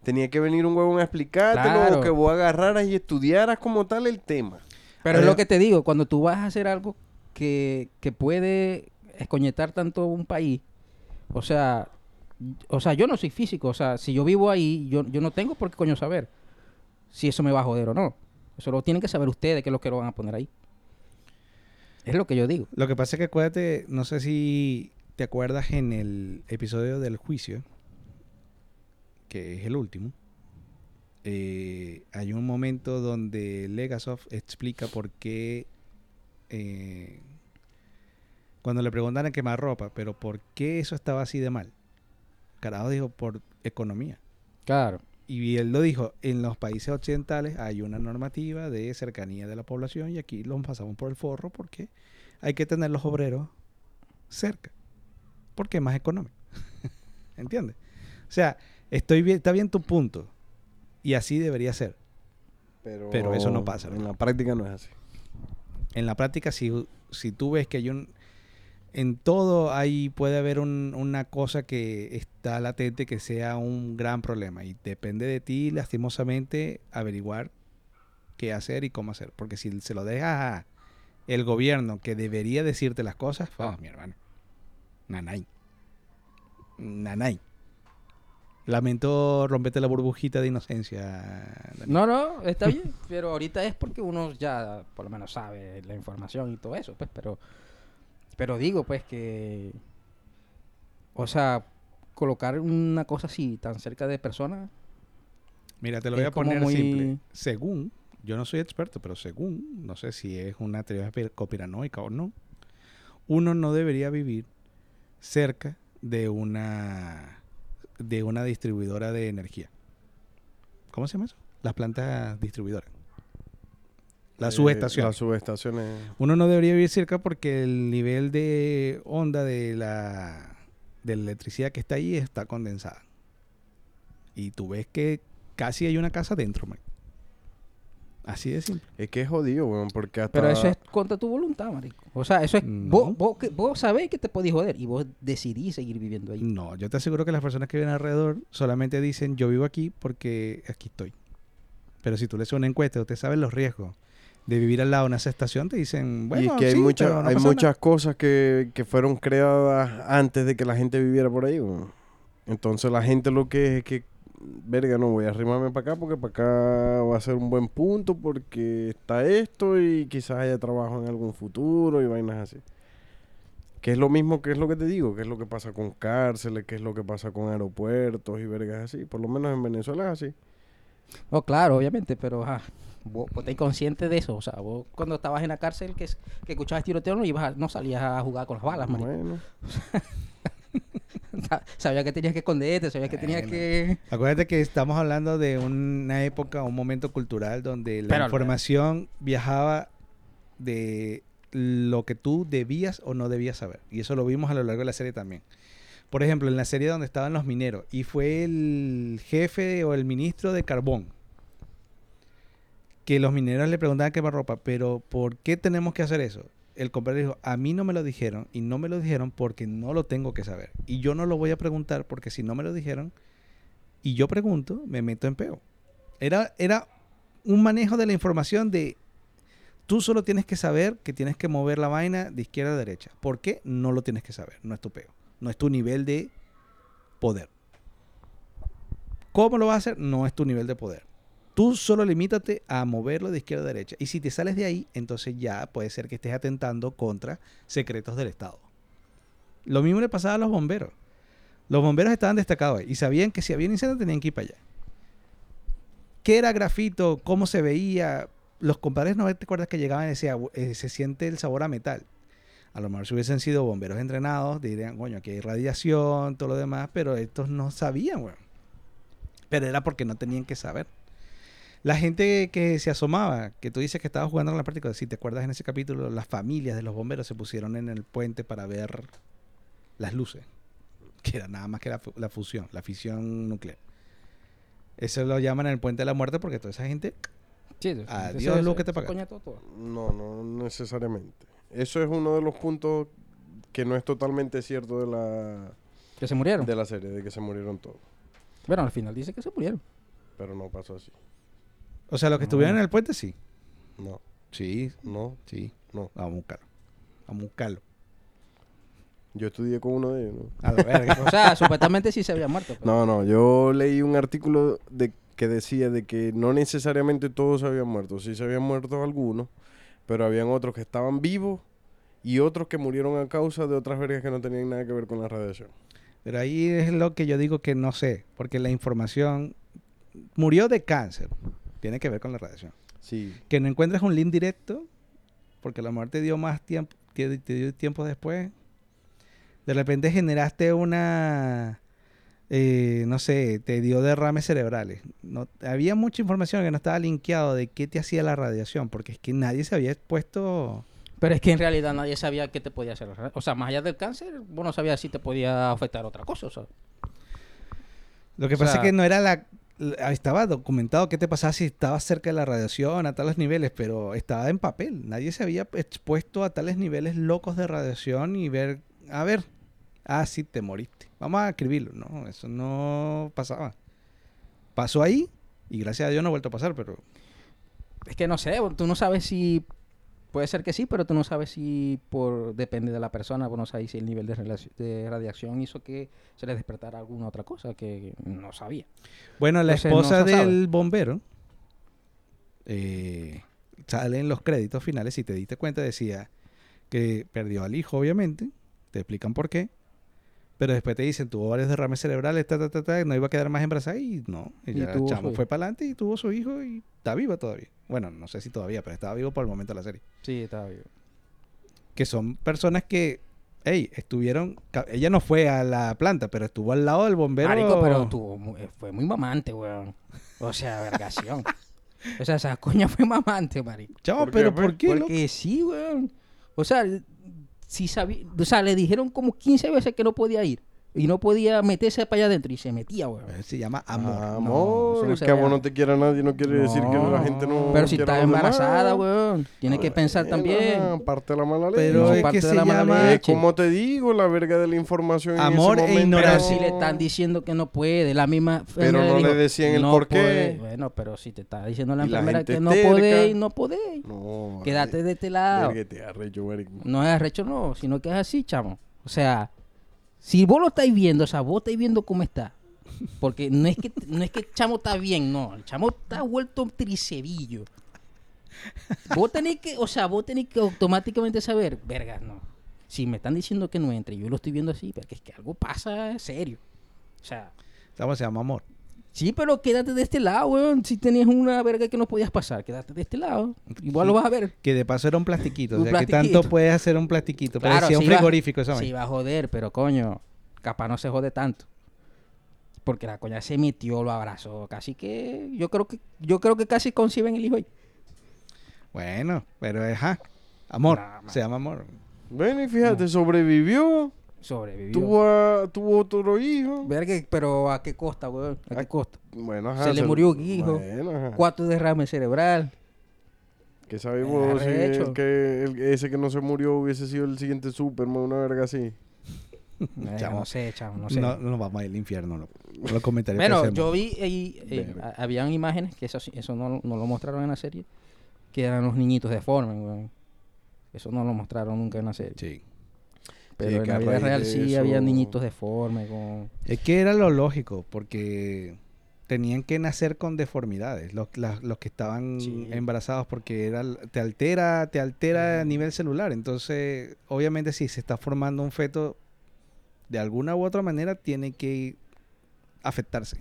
tenía que venir un huevón a explicártelo Claro. o que vos agarraras y estudiaras como tal el tema. Pero es lo que te digo, cuando tú vas a hacer algo que, que puede escoñetar tanto un país, o sea, o sea, yo no soy físico, o sea, si yo vivo ahí, yo, yo no tengo por qué coño saber si eso me va a joder o no. Eso lo tienen que saber ustedes, que es lo que lo van a poner ahí. Es lo que yo digo. Lo que pasa es que acuérdate, no sé si te acuerdas en el episodio del juicio, que es el último, eh, hay un momento donde Legasov explica por qué, eh, cuando le preguntan a quemar ropa, pero por qué eso estaba así de mal. Carajo dijo, por economía. Claro. Y él lo dijo, en los países occidentales hay una normativa de cercanía de la población y aquí los pasamos por el forro porque hay que tener los obreros cerca, porque es más económico. ¿Entiendes? O sea, estoy bien, está bien tu punto y así debería ser. Pero, Pero eso no pasa, En la práctica no es así. En la práctica, si, si tú ves que hay un... En todo ahí puede haber un- una cosa que está latente que sea un gran problema y depende de ti, lastimosamente, averiguar qué hacer y cómo hacer. Porque si se lo dejas a el gobierno que debería decirte las cosas, oh, mi hermano, nanay. Nanay. Lamento romperte la burbujita de inocencia. Dani. No, no, está bien, pero ahorita es porque uno ya por lo menos sabe la información y todo eso, pues, pero pero digo pues que o sea, colocar una cosa así tan cerca de personas, Mira, te lo voy a poner muy- simple. Según, yo no soy experto, pero según, no sé si es una teoría pi- conspiranoica o no, uno no debería vivir cerca de una de una distribuidora de energía. ¿Cómo se llama eso? Las plantas distribuidoras. La Eh, subestación. Las subestaciones. Uno no debería vivir cerca porque el nivel de onda de la, de la electricidad que está ahí está condensada. Y tú ves que casi hay una casa dentro, man. Así de simple. Es que es jodido, weón, porque hasta... Pero eso es contra tu voluntad, marico. O sea, eso es... No. Vos, vos, que- vos sabés que te podés joder y vos decidís seguir viviendo ahí. No, yo te aseguro que las personas que viven alrededor solamente dicen yo vivo aquí porque aquí estoy. Pero si tú le haces una encuesta, usted sabe los riesgos de vivir al lado de una estación, te dicen, bueno, y es que hay, sí, mucha- pero no hay muchas cosas que, que fueron creadas antes de que la gente viviera por ahí. Entonces la gente lo que es es que, verga, no voy a arrimarme para acá porque para acá va a ser un buen punto porque está esto y quizás haya trabajo en algún futuro y vainas así. Que es lo mismo que es lo que te digo, que es lo que pasa con cárceles, que es lo que pasa con aeropuertos y vergas así. Por lo menos en Venezuela es así. Oh, claro, obviamente, pero ajá, vos, vos estás consciente de eso. O sea, vos cuando estabas en la cárcel que, es- que escuchabas tiroteo no, ibas a- no salías a jugar con las balas, marico. Bueno, Sabías que tenías que esconderte, sabías que tenías Bueno. que... Acuérdate que estamos hablando de una época, un momento cultural donde la Pero- información viajaba de lo que tú debías o no debías saber. Y eso lo vimos a lo largo de la serie también. Por ejemplo, en la serie donde estaban los mineros y fue el jefe o el ministro de carbón que los mineros le preguntaban qué ropa, pero ¿por qué tenemos que hacer eso? El compadre dijo, a mí no me lo dijeron y no me lo dijeron porque no lo tengo que saber. Y yo no lo voy a preguntar porque si no me lo dijeron y yo pregunto, me meto en peo. Era, era un manejo de la información de tú solo tienes que saber que tienes que mover la vaina de izquierda a derecha. ¿Por qué? No lo tienes que saber, no es tu peo. No es tu nivel de poder. ¿Cómo lo vas a hacer? No es tu nivel de poder. Tú solo limítate a moverlo de izquierda a derecha. Y si te sales de ahí, entonces ya puede ser que estés atentando contra secretos del Estado. Lo mismo le pasaba a los bomberos. Los bomberos estaban destacados ahí y sabían que si había un incendio tenían que ir para allá. ¿Qué era grafito? ¿Cómo se veía? Los compadres no te acuerdas que llegaban y decían, "Eh, se siente el sabor a metal. A lo mejor si hubiesen sido bomberos entrenados, dirían, coño, aquí hay radiación, todo lo demás, pero estos no sabían, weón. Pero era porque no tenían que saber. La gente que se asomaba, que tú dices que estaba jugando en la práctica, si te acuerdas en ese capítulo, las familias de los bomberos se pusieron en el puente para ver las luces, que era nada más que la, la fusión, la fisión nuclear. Eso lo llaman el puente de la muerte porque toda esa gente Sí, sí, Adiós, eso- luz que te todo. No, no necesariamente. Eso es uno de los puntos que no es totalmente cierto de la, Que se murieron. de la serie, de que se murieron todos. Bueno, al final dice que se murieron. Pero no pasó así. O sea, los que estuvieron en el puente, sí. No, Sí, no, sí. no. Vamos a buscarlo. Vamos a buscarlo. Yo estudié con uno de ellos. ¿no? A la verga. O sea, supuestamente sí se había muerto. pero- No, no, yo leí un artículo de que decía de que no necesariamente todos se habían muerto. Sí se habían muerto algunos, pero habían otros que estaban vivos y otros que murieron a causa de otras vergas que no tenían nada que ver con la radiación. Pero ahí es lo que yo digo que no sé. Porque la información murió de cáncer. Tiene que ver con la radiación. Sí. Que no encuentres un link directo. Porque la muerte dio más tiempo. Te, te dio tiempo después. De repente generaste una. eh, no sé, te dio derrames cerebrales. No, había mucha información que no estaba linkeado de qué te hacía la radiación. Porque es que nadie se había expuesto. Pero es que en realidad nadie sabía qué te podía hacer. O sea, más allá del cáncer, vos no sabías si te podía afectar otra cosa. O sea, Lo que O pasa sea- es que no era la, la- Estaba documentado qué te pasaba si estabas cerca de la radiación a tales niveles, pero estaba en papel. Nadie se había expuesto a tales niveles locos de radiación y ver. A ver. Ah, sí, te moriste. Vamos a escribirlo. No, eso no pasaba. Pasó ahí y gracias a Dios no ha vuelto a pasar, pero. es que no sé, tú no sabes si. Puede ser que sí, pero tú no sabes si por depende de la persona, vos no sabes si el nivel de, radiación hizo que se le despertara alguna otra cosa que no sabía. Bueno, la Entonces, no esposa sabe. del bombero eh, sale en los créditos finales, si te diste cuenta, decía que perdió al hijo, obviamente. Te explican por qué. Pero después te dicen, tuvo varios derrames cerebrales, ta, ta, ta, ta, no iba a quedar más embarazada y no. Y Y chamo fue para adelante y tuvo su hijo y está viva todavía. Bueno, no sé si todavía, pero estaba vivo por el momento de la serie. Sí, estaba bien. Que son personas que Ey, estuvieron. Ella no fue a la planta, pero estuvo al lado del bombero. Marico, pero tuvo eh, fue muy mamante, weón. O sea, vergación. o sea, esa coña fue mamante, marico. Chavo, ¿Por qué, pero? ¿por qué? Porque sí, weón. O sea, si sabía, o sea, le dijeron como 15 veces que no podía ir. Y no podía meterse para allá adentro. Y se metía, weón. Eh, Se llama amor. Ah, Amor, no es que a ve. vos no te quiera nadie no quiere decir que la gente no Pero si quiera está a los demás. embarazada, weón. Tiene que pensar Bueno, también. Parte de la mala leche. Pero No, es parte que de se la mala llama. Leche. como te digo, la verga de la información. en Amor ese e. Pero ignorancia. si le están diciendo que no puede, la misma Pero no le dijo, decían el "No por qué". puede". Bueno, pero si te está diciendo la enfermera que no podéis, no podéis. No, Quédate de este lado. verga, te arrecho, marico. No es arrecho, no, sino que es así, chamo. O sea, si vos lo estáis viendo, o sea, vos estáis viendo cómo está. Porque no es que no es que el chamo está bien, no. El chamo está vuelto tricerillo. Vos tenés que, o sea, vos tenés que automáticamente saber, verga, no. Si me están diciendo que no entre, yo lo estoy viendo así, porque es que algo pasa serio. O sea, Chavo, se llama amor. Sí, pero quédate de este lado, weón. Si tenías una verga que no podías pasar, quédate de este lado. Igual Sí. lo vas a ver. Que de paso era un plastiquito. Un o sea, que tanto puedes hacer un plastiquito. Claro, Parecía un sí va- frigorífico esa Sí va a joder, pero coño, capaz no se jode tanto. Porque la coña se metió, lo abrazó, casi que yo creo que yo creo que casi conciben el hijo ahí. Bueno, pero es ajá, amor. Nah, se llama amor. Bueno, y fíjate, sobrevivió. Sobrevivió. Tuvo, a- tuvo otro hijo. Verga, pero ¿a qué costa, weón? ¿A qué Ah, costa? Bueno, ajá, Se le murió un hijo. Bueno, ajá. Cuatro derrames cerebral. Que sabemos si el que, el- ese que no se murió hubiese sido el siguiente Superman, una verga así. No sé, chamo, no sé. No, no vamos al infierno. No. Los comentarios. Bueno, yo vi ahí, eh, a- habían imágenes que eso, sí- eso no, no lo mostraron en la serie, que eran los niñitos deformes, weón. Eso no lo mostraron nunca en la serie. Sí. Pero Sí, en la vida real sí había niñitos deformes con... Es que era lo lógico, porque tenían que nacer con deformidades, los, los que estaban Sí. embarazados, porque era, te altera, te altera a nivel celular. Entonces, obviamente, si se está formando un feto, de alguna u otra manera tiene que afectarse.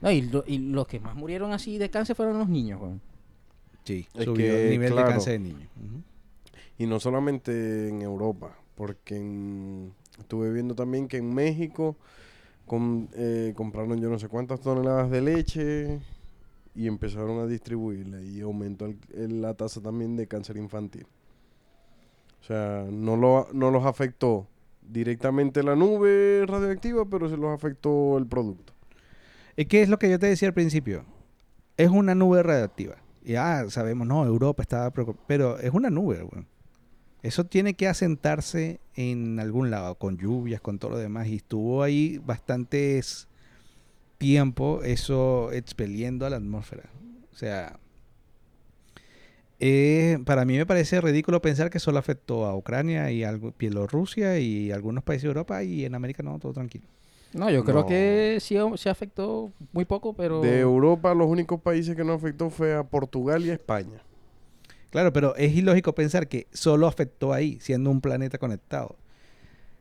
No, y, lo- y los que más murieron así de cáncer fueron los niños, weón. Sí, Es subió que, el nivel claro. de cáncer de niños. Y no solamente en Europa, porque estuve viendo también que en México eh, compraron yo no sé cuántas toneladas de leche y empezaron a distribuirla y aumentó la tasa también de cáncer infantil. O sea, no, lo, no los afectó directamente la nube radioactiva, pero se los afectó el producto. Es que es lo que yo te decía al principio. Es una nube radioactiva. Y ah, sabemos, no, Europa estaba preocupada. Pero es una nube, weón. Eso tiene que asentarse en algún lado, con lluvias, con todo lo demás. Y estuvo ahí bastantes tiempo eso expeliendo a la atmósfera. O sea, eh, para mí me parece ridículo pensar que solo afectó a Ucrania y a Bielorrusia y algunos países de Europa y en América no, todo tranquilo. No, yo creo No. que sí se afectó muy poco, pero... De Europa, los únicos países que no afectó fue a Portugal y a España. Claro, pero es ilógico pensar que solo afectó ahí, siendo un planeta conectado.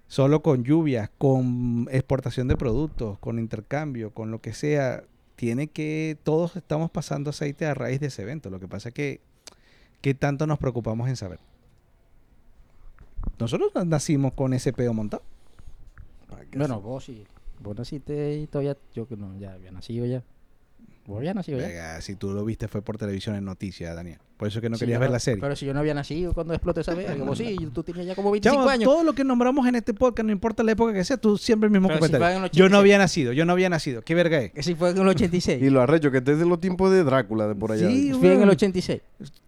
Solo con lluvias, con exportación de productos, con intercambio, con lo que sea. Tiene que. Todos estamos pasando aceite a raíz de ese evento. Lo que pasa es que. ¿Qué tanto nos preocupamos en saber? Nosotros nacimos con ese pedo montado. Bueno, vos sí. Vos naciste y todavía... Yo que no, ya había nacido ya. Ya. Verga, si tú lo viste fue por televisión en noticias, Daniel. Por eso que no Sí, querías ver la serie. Pero si yo no había nacido cuando explotó esa verga, vos sí, tú tenías ya como 25 Chavo, años. todo lo que nombramos en este podcast, no importa la época que sea, tú siempre el mismo Pero si comentario. fue en el yo no 86. había nacido, yo no había nacido. ¿Qué verga es? Que si fue en el 86. Y lo arrecho, que este es de los tiempos de Drácula, de por allá. Sí, Fui en el weón. 86.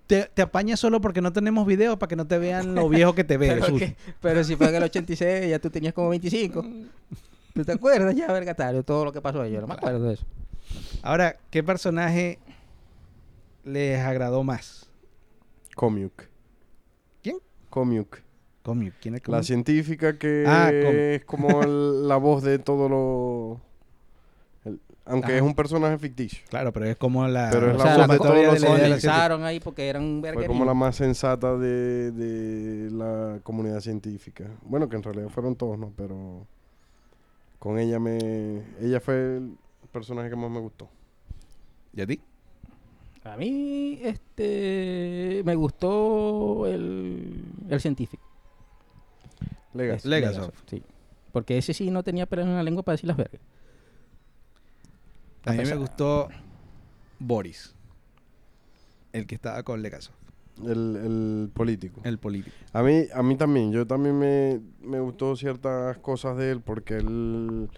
Te, te apañas solo porque no tenemos video para que no te vean lo viejo que te ves. Pero, Jesús. que- pero si fue en el 86, ya tú tenías como 25. ¿Tú te acuerdas ya, vergatario? Todo lo que pasó ahí. Yo no me acuerdo de eso. Ahora, ¿qué personaje les agradó más? Comiuk. ¿Quién? Comiuk. Comic. ¿Quién es La Comic? científica que Ah, Comiuk. es como el- la voz de todo lo... el- aunque Ajá. es un personaje ficticio. Claro, pero es como la, Pero es O la sea, voz la de todos los la la condensaron ahí porque eran Fue como la más sensata de, de la comunidad científica. Bueno, que en realidad fueron todos, ¿no? Pero con ella me... Ella fue el personaje que más me gustó. ¿Y a ti? A mí, este, me gustó el, el científico. Legacy. Es Legasoft. Sí. Porque ese sí no tenía pelo en la lengua para decir las vergas. A mí me gustó Boris. El que estaba con Legaso. El, el político. El político. A mí, a mí también. Yo también me, me gustó ciertas cosas de él porque él...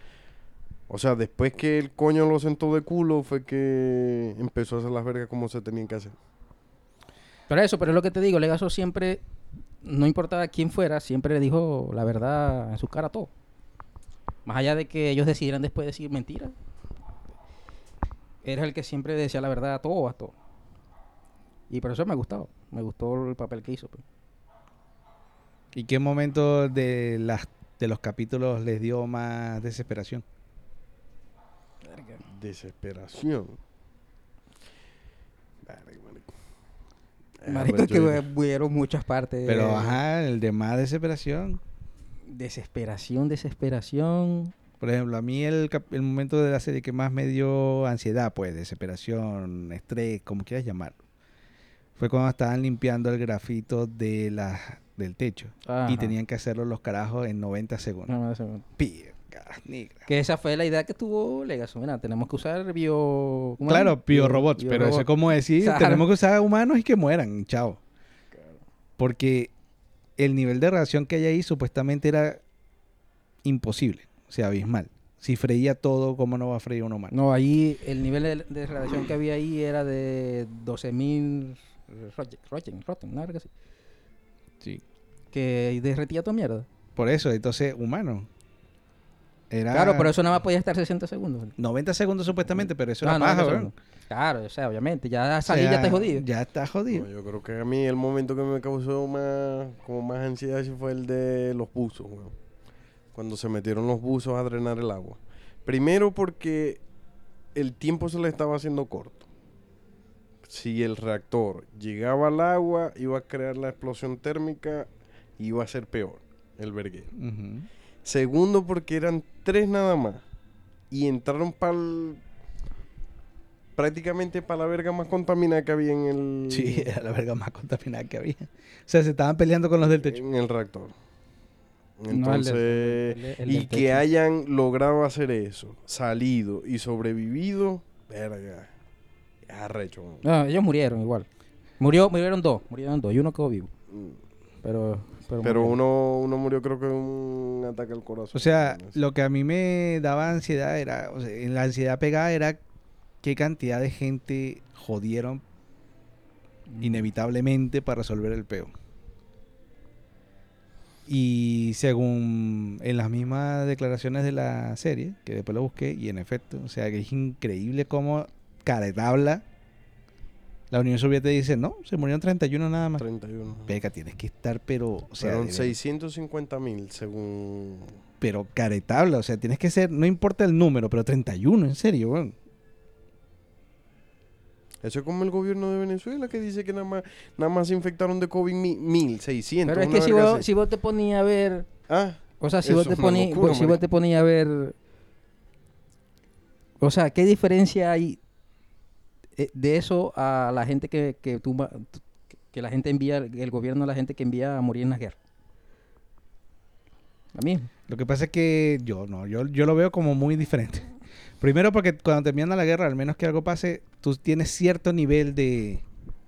O sea, después que el coño lo sentó de culo fue que empezó a hacer las vergas como se tenían que hacer. Pero eso, pero es lo que te digo, Legaso siempre, no importaba quién fuera, siempre le dijo la verdad en su cara a todo. Más allá de que ellos decidieran después decir mentiras. Era el que siempre decía la verdad a todo, a todo. Y por eso me ha gustado. Me gustó el papel que hizo. pues. ¿Y qué momento de, las, de los capítulos les dio más desesperación? Desesperación. Marico. Marico, arrecho, que hubieron muchas partes. Pero ajá, el de más desesperación. Desesperación, desesperación. Por ejemplo, a mí el, momento de la serie que más me dio ansiedad, pues, desesperación, estrés, como quieras llamarlo, fue cuando estaban limpiando el grafito de la, del techo. Y tenían que hacerlo los carajos en 90 segundos. No, no, eso- Que esa fue la idea que tuvo. Mira, tenemos que usar bio... ¿cómo Claro, biorobots, Bio- pero eso es como decir, Claro. tenemos que usar humanos y que mueran, chao. Porque el nivel de reacción que hay ahí supuestamente era imposible, o sea, abismal. Si freía todo, ¿cómo no va a freír un humano? No, ahí el nivel de, de radiación que había ahí era de 12.000 Rotten, Rotten, Rotten, ¿no? Algo así. Sí. Que derretía toda mierda. Por eso, entonces, humano. Era Claro, pero eso nada más podía estar 60 segundos. 90 segundos supuestamente, pero eso No, era no, paja. Claro, o sea, obviamente. Ya O salí, sea, ya está jodido. Ya está jodido. No, yo creo que a mí el momento que me causó más, como más ansiedad fue el de los buzos, weón. Cuando se metieron los buzos a drenar el agua. Primero porque el tiempo se le estaba haciendo corto. Si el reactor llegaba al agua, iba a crear la explosión térmica y iba a ser peor el verguero. Ujú. Segundo porque eran tres nada más. Y entraron para prácticamente para la verga más contaminada que había en el... Sí, era la verga más contaminada que había. O sea, se estaban peleando con los del techo. En el reactor. No, el Entonces, del- el- el y que hayan logrado hacer eso, salido y sobrevivido, verga, arrecho. No, ellos murieron igual. Murió, murieron dos, murieron dos y uno quedó vivo. Mm. Pero, pero, uno, uno murió creo que de un ataque al corazón. O sea, lo que a mí me daba ansiedad era, o sea, en la ansiedad pegada era qué cantidad de gente jodieron inevitablemente para resolver el peo. Y según en las mismas declaraciones de la serie, que después lo busqué, y en efecto, o sea, que es increíble cómo cara de tabla la Unión Soviética dice, no, se murieron 31 nada más. 31. Pega, tienes que estar, pero, o sea, Fueron de- 650 mil según... pero caretabla, o sea, tienes que ser, no importa el número, pero 31, en serio, weón. Eso es como el gobierno de Venezuela que dice que nada más, nada más se infectaron de COVID mi- 1600. Pero es que si vos, si vos te ponías a ver, Ah, o sea, si vos te ponías, locura, si vos te ponías a ver, o sea, ¿qué diferencia hay eh, de eso a la gente que, que la gente envía, el gobierno a la gente que envía a morir en la guerra? A mí. Lo que pasa es que yo no, yo, yo lo veo como muy diferente. Primero porque cuando termina la guerra, al menos que algo pase, tú tienes cierto nivel de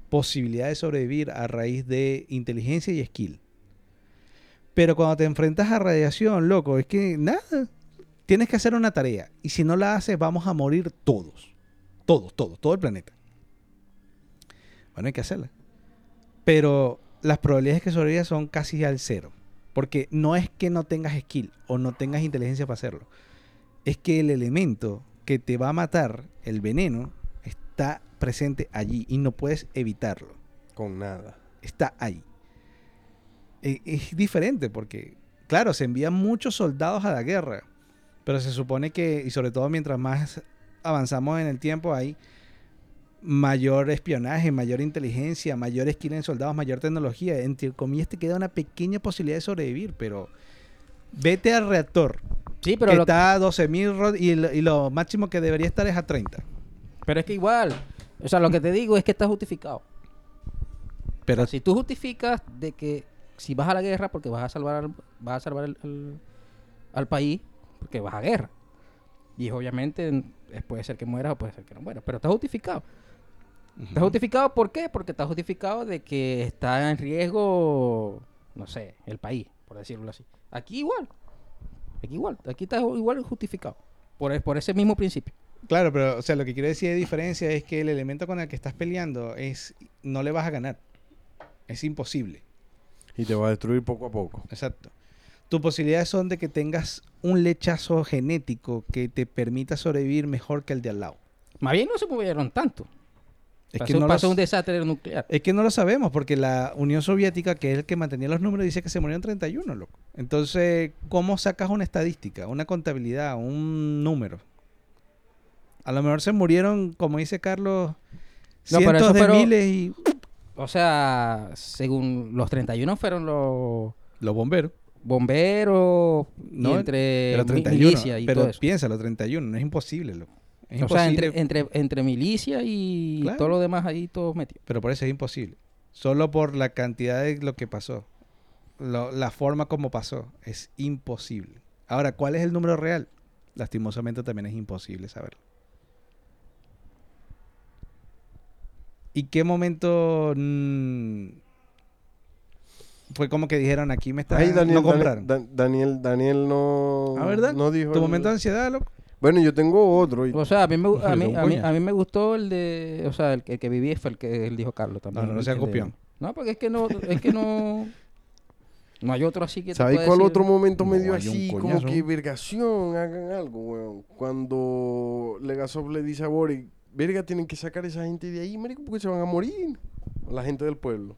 posibilidad de sobrevivir a raíz de inteligencia y skill. Pero cuando te enfrentas a radiación, loco, es que nada, tienes que hacer una tarea. Y si no la haces, vamos a morir todos. Todos, todos, todo el planeta. Bueno, hay que hacerla. Pero las probabilidades que sobrevivas son casi al cero. Porque no es que no tengas skill o no tengas inteligencia para hacerlo. Es que el elemento que te va a matar, el veneno, está presente allí y no puedes evitarlo. con nada. Está ahí. E- Es diferente porque, claro, se envían muchos soldados a la guerra. Pero se supone que, y sobre todo mientras más avanzamos en el tiempo, hay mayor espionaje, mayor inteligencia, mayor skill en soldados, mayor tecnología. Entre comillas, te queda una pequeña posibilidad de sobrevivir, pero vete al reactor, Sí, pero que lo, está a 12.000 rod- y, lo- y lo máximo que debería estar es a 30. pero es que igual, o sea, lo que te digo es que está justificado. Pero si tú justificas de que si vas a la guerra porque vas a salvar al, vas a salvar al, al- al país porque vas a guerra. Y obviamente puede ser que mueras o puede ser que no mueras, pero está justificado. ¿Está justificado por qué? Porque está justificado de que está en riesgo, no sé, el país, por decirlo así. Aquí igual. Aquí igual. Aquí está igual justificado. Por, e- por ese mismo principio. Claro, pero o sea, lo que quiero decir de diferencia es que el elemento con el que estás peleando es no le vas a ganar. Es imposible. Y te va a destruir poco a poco. Exacto. Tus posibilidades son de que tengas un lechazo genético que te permita sobrevivir mejor que el de al lado. Más bien no se movieron tanto. Es pasó que, no pasó un desastre nuclear. es que no lo sabemos porque la Unión Soviética, que es el que mantenía los números, dice que se murieron 31, loco. Entonces, ¿cómo sacas una estadística, una contabilidad, un número? A lo mejor se murieron, como dice Carlos, cientos de fueron- miles y O sea, según los 31 fueron los los bomberos. Bomberos No, y entre Pero mi- 31. milicia y pero todo eso. piénsalo, 31. No es imposible, loco. Es O sea, entre, entre, entre milicia y Claro. todo lo demás ahí todos metidos. Pero por eso es imposible. Solo por la cantidad de lo que pasó. Lo- la forma como pasó. Es imposible. Ahora, ¿cuál es el número real? Lastimosamente también es imposible saberlo. ¿Y qué momento mm, fue como que dijeron aquí me está Ahí Daniel, no compraron? Dan- Daniel, Daniel no, ¿Ah, verdad? no dijo. ¿Tu el- momento de ansiedad, loco? Bueno, yo tengo otro. y- O sea, a mí me, a mí, a mí, a mí me gustó el de... O sea, el, que- el que viví fue el que él dijo Carlos también. No, no, no sea de- copión. No, porque es que no... Es que no... No hay otro así que te ¿Sabes cuál decir- otro momento me No, dio hay un así? Como que vergación, hagan algo, weón. Cuando Legasov le dice a Boric, verga, tienen que sacar a esa gente de ahí, marico, porque se van a morir. La gente del pueblo.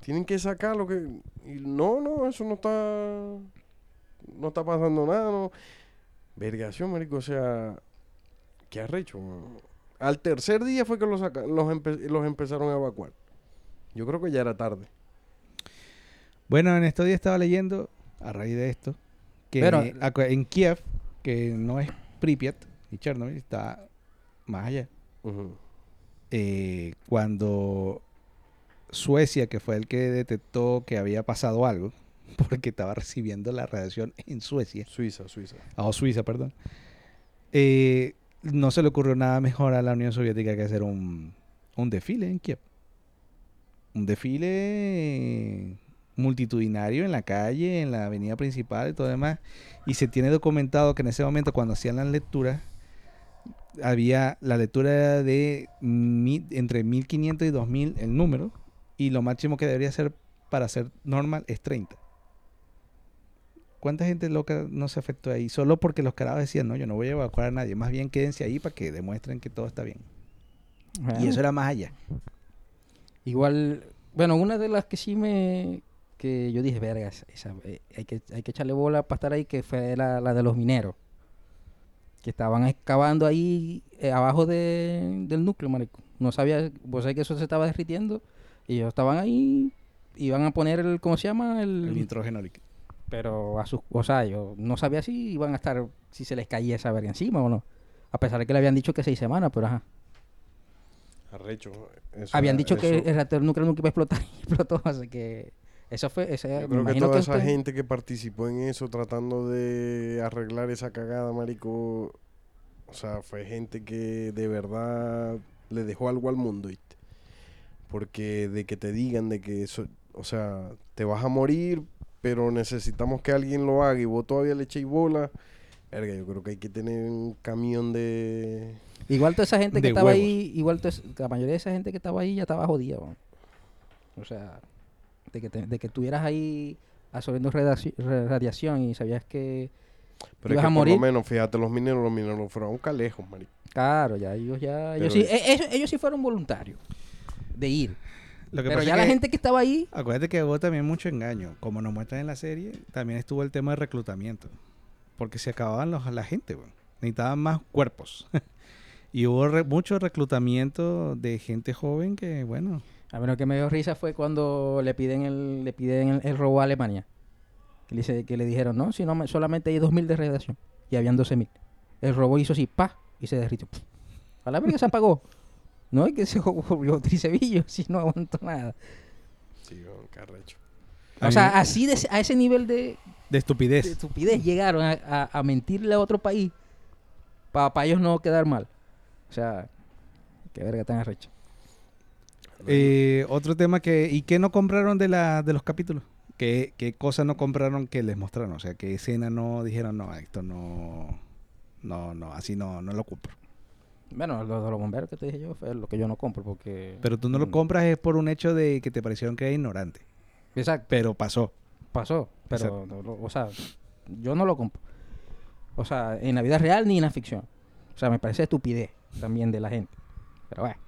Tienen que sacarlo que... y no, no, eso no está... No está pasando nada, no. Vergación, marico, o sea... ¿Qué arrecho? Al tercer día fue que los, saca- los, empe- los empezaron a evacuar. Yo creo que ya era tarde. Bueno, en estos días estaba leyendo, a raíz de esto, que Pero- en Kiev, que no es Pripyat y Chernobyl, está más allá. Eh, cuando Suecia, que fue el que detectó que había pasado algo, porque estaba recibiendo la radiación en Suecia, Suiza, Suiza. ah, o Suiza, perdón, eh, no se le ocurrió nada mejor a la Unión Soviética que hacer un, un desfile en Kiev. Un desfile multitudinario en la calle, en la avenida principal y todo demás. Y se tiene documentado que en ese momento cuando hacían las lecturas, había la lectura de mi- entre 1500 y 2000 el número y lo máximo que debería ser para ser normal es 30. ¿Cuánta gente loca no se afectó ahí? Solo porque los carados decían, no, yo no voy a evacuar a nadie. Más bien quédense ahí para que demuestren que todo está bien. Bueno. Y eso era más allá. Igual, bueno, una de las que sí me... Que yo dije, verga, esa- esa, eh, hay, que, hay que echarle bola para estar ahí, que fue la, la de los mineros. Que estaban excavando ahí eh, abajo de- del núcleo, marico. No sabía, vos sabés que eso se estaba derritiendo. Y ellos estaban ahí, iban a poner el, ¿cómo se llama? El, El nitrógeno líquido. pero a sus, o sea, yo no sabía si iban a estar, si se les caía esa verga encima o no. A pesar de que le habían dicho que seis semanas, pero ajá. Arrecho. eso Habían era- dicho que el reactor nuclear nunca iba a explotar y explotó, así que eso fue, ese, Yo creo que toda esa usted- gente que participó en eso tratando de arreglar esa cagada, marico, o sea, fue gente que de verdad le dejó algo al mundo, ¿viste? Porque de que te digan de que eso, o sea, te vas a morir, pero necesitamos que alguien lo haga y vos todavía le echéis bola. Verga, yo creo que hay que tener un camión de... Igual toda esa gente que estaba huevos. ahí, igual toda la mayoría de esa gente que estaba ahí ya estaba jodida, weón. O sea, de que, te- de que estuvieras ahí absorbiendo radiación y sabías que, Pero es Ibas que a por morir. lo menos, fíjate, los mineros, los mineros fueron un calejo, marico. claro, ya ellos ya, ellos sí, e- ellos, ellos sí fueron voluntarios de ir. Lo que Pero ya la que- gente que estaba ahí, Acuérdate que hubo también mucho engaño. Como nos muestran en la serie, también estuvo el tema de reclutamiento. Porque se acababan los, la gente. Necesitaban más cuerpos. y hubo re- mucho reclutamiento de gente joven que, bueno, A menos que me dio risa fue cuando le piden el, le piden el, el robo a Alemania. Que le, dice, que le dijeron, no, si no, me- solamente hay 2.000 de radiación. Y habían 12.000. El robo hizo así, pa, y se derritió. A la verga se apagó. No es que se volvió tricebillo, si no aguantó nada. Sí, weón, qué arrecho. A O sea, así de, a ese nivel de, de de estupidez. llegaron a, a- a mentirle a otro país para ellos no quedar mal. O sea, qué verga tan arrecha. Eh, otro tema que... ¿Y qué no compraron de, la, de los capítulos? ¿Qué, ¿Qué cosas no compraron que les mostraron? O sea, ¿qué escena no dijeron, no, esto no... No, no, así no, no lo compro. Bueno, lo de los bomberos que te dije yo fue lo que yo no compro porque... Pero tú no lo Mm, compras es por un hecho de que te parecieron que era ignorante. Exacto. Pero pasó. pasó, pero, Exacto. no lo- o sea, yo no lo compro. O sea, en la vida real ni en la ficción. O sea, me parece estupidez también de la gente. Pero bueno.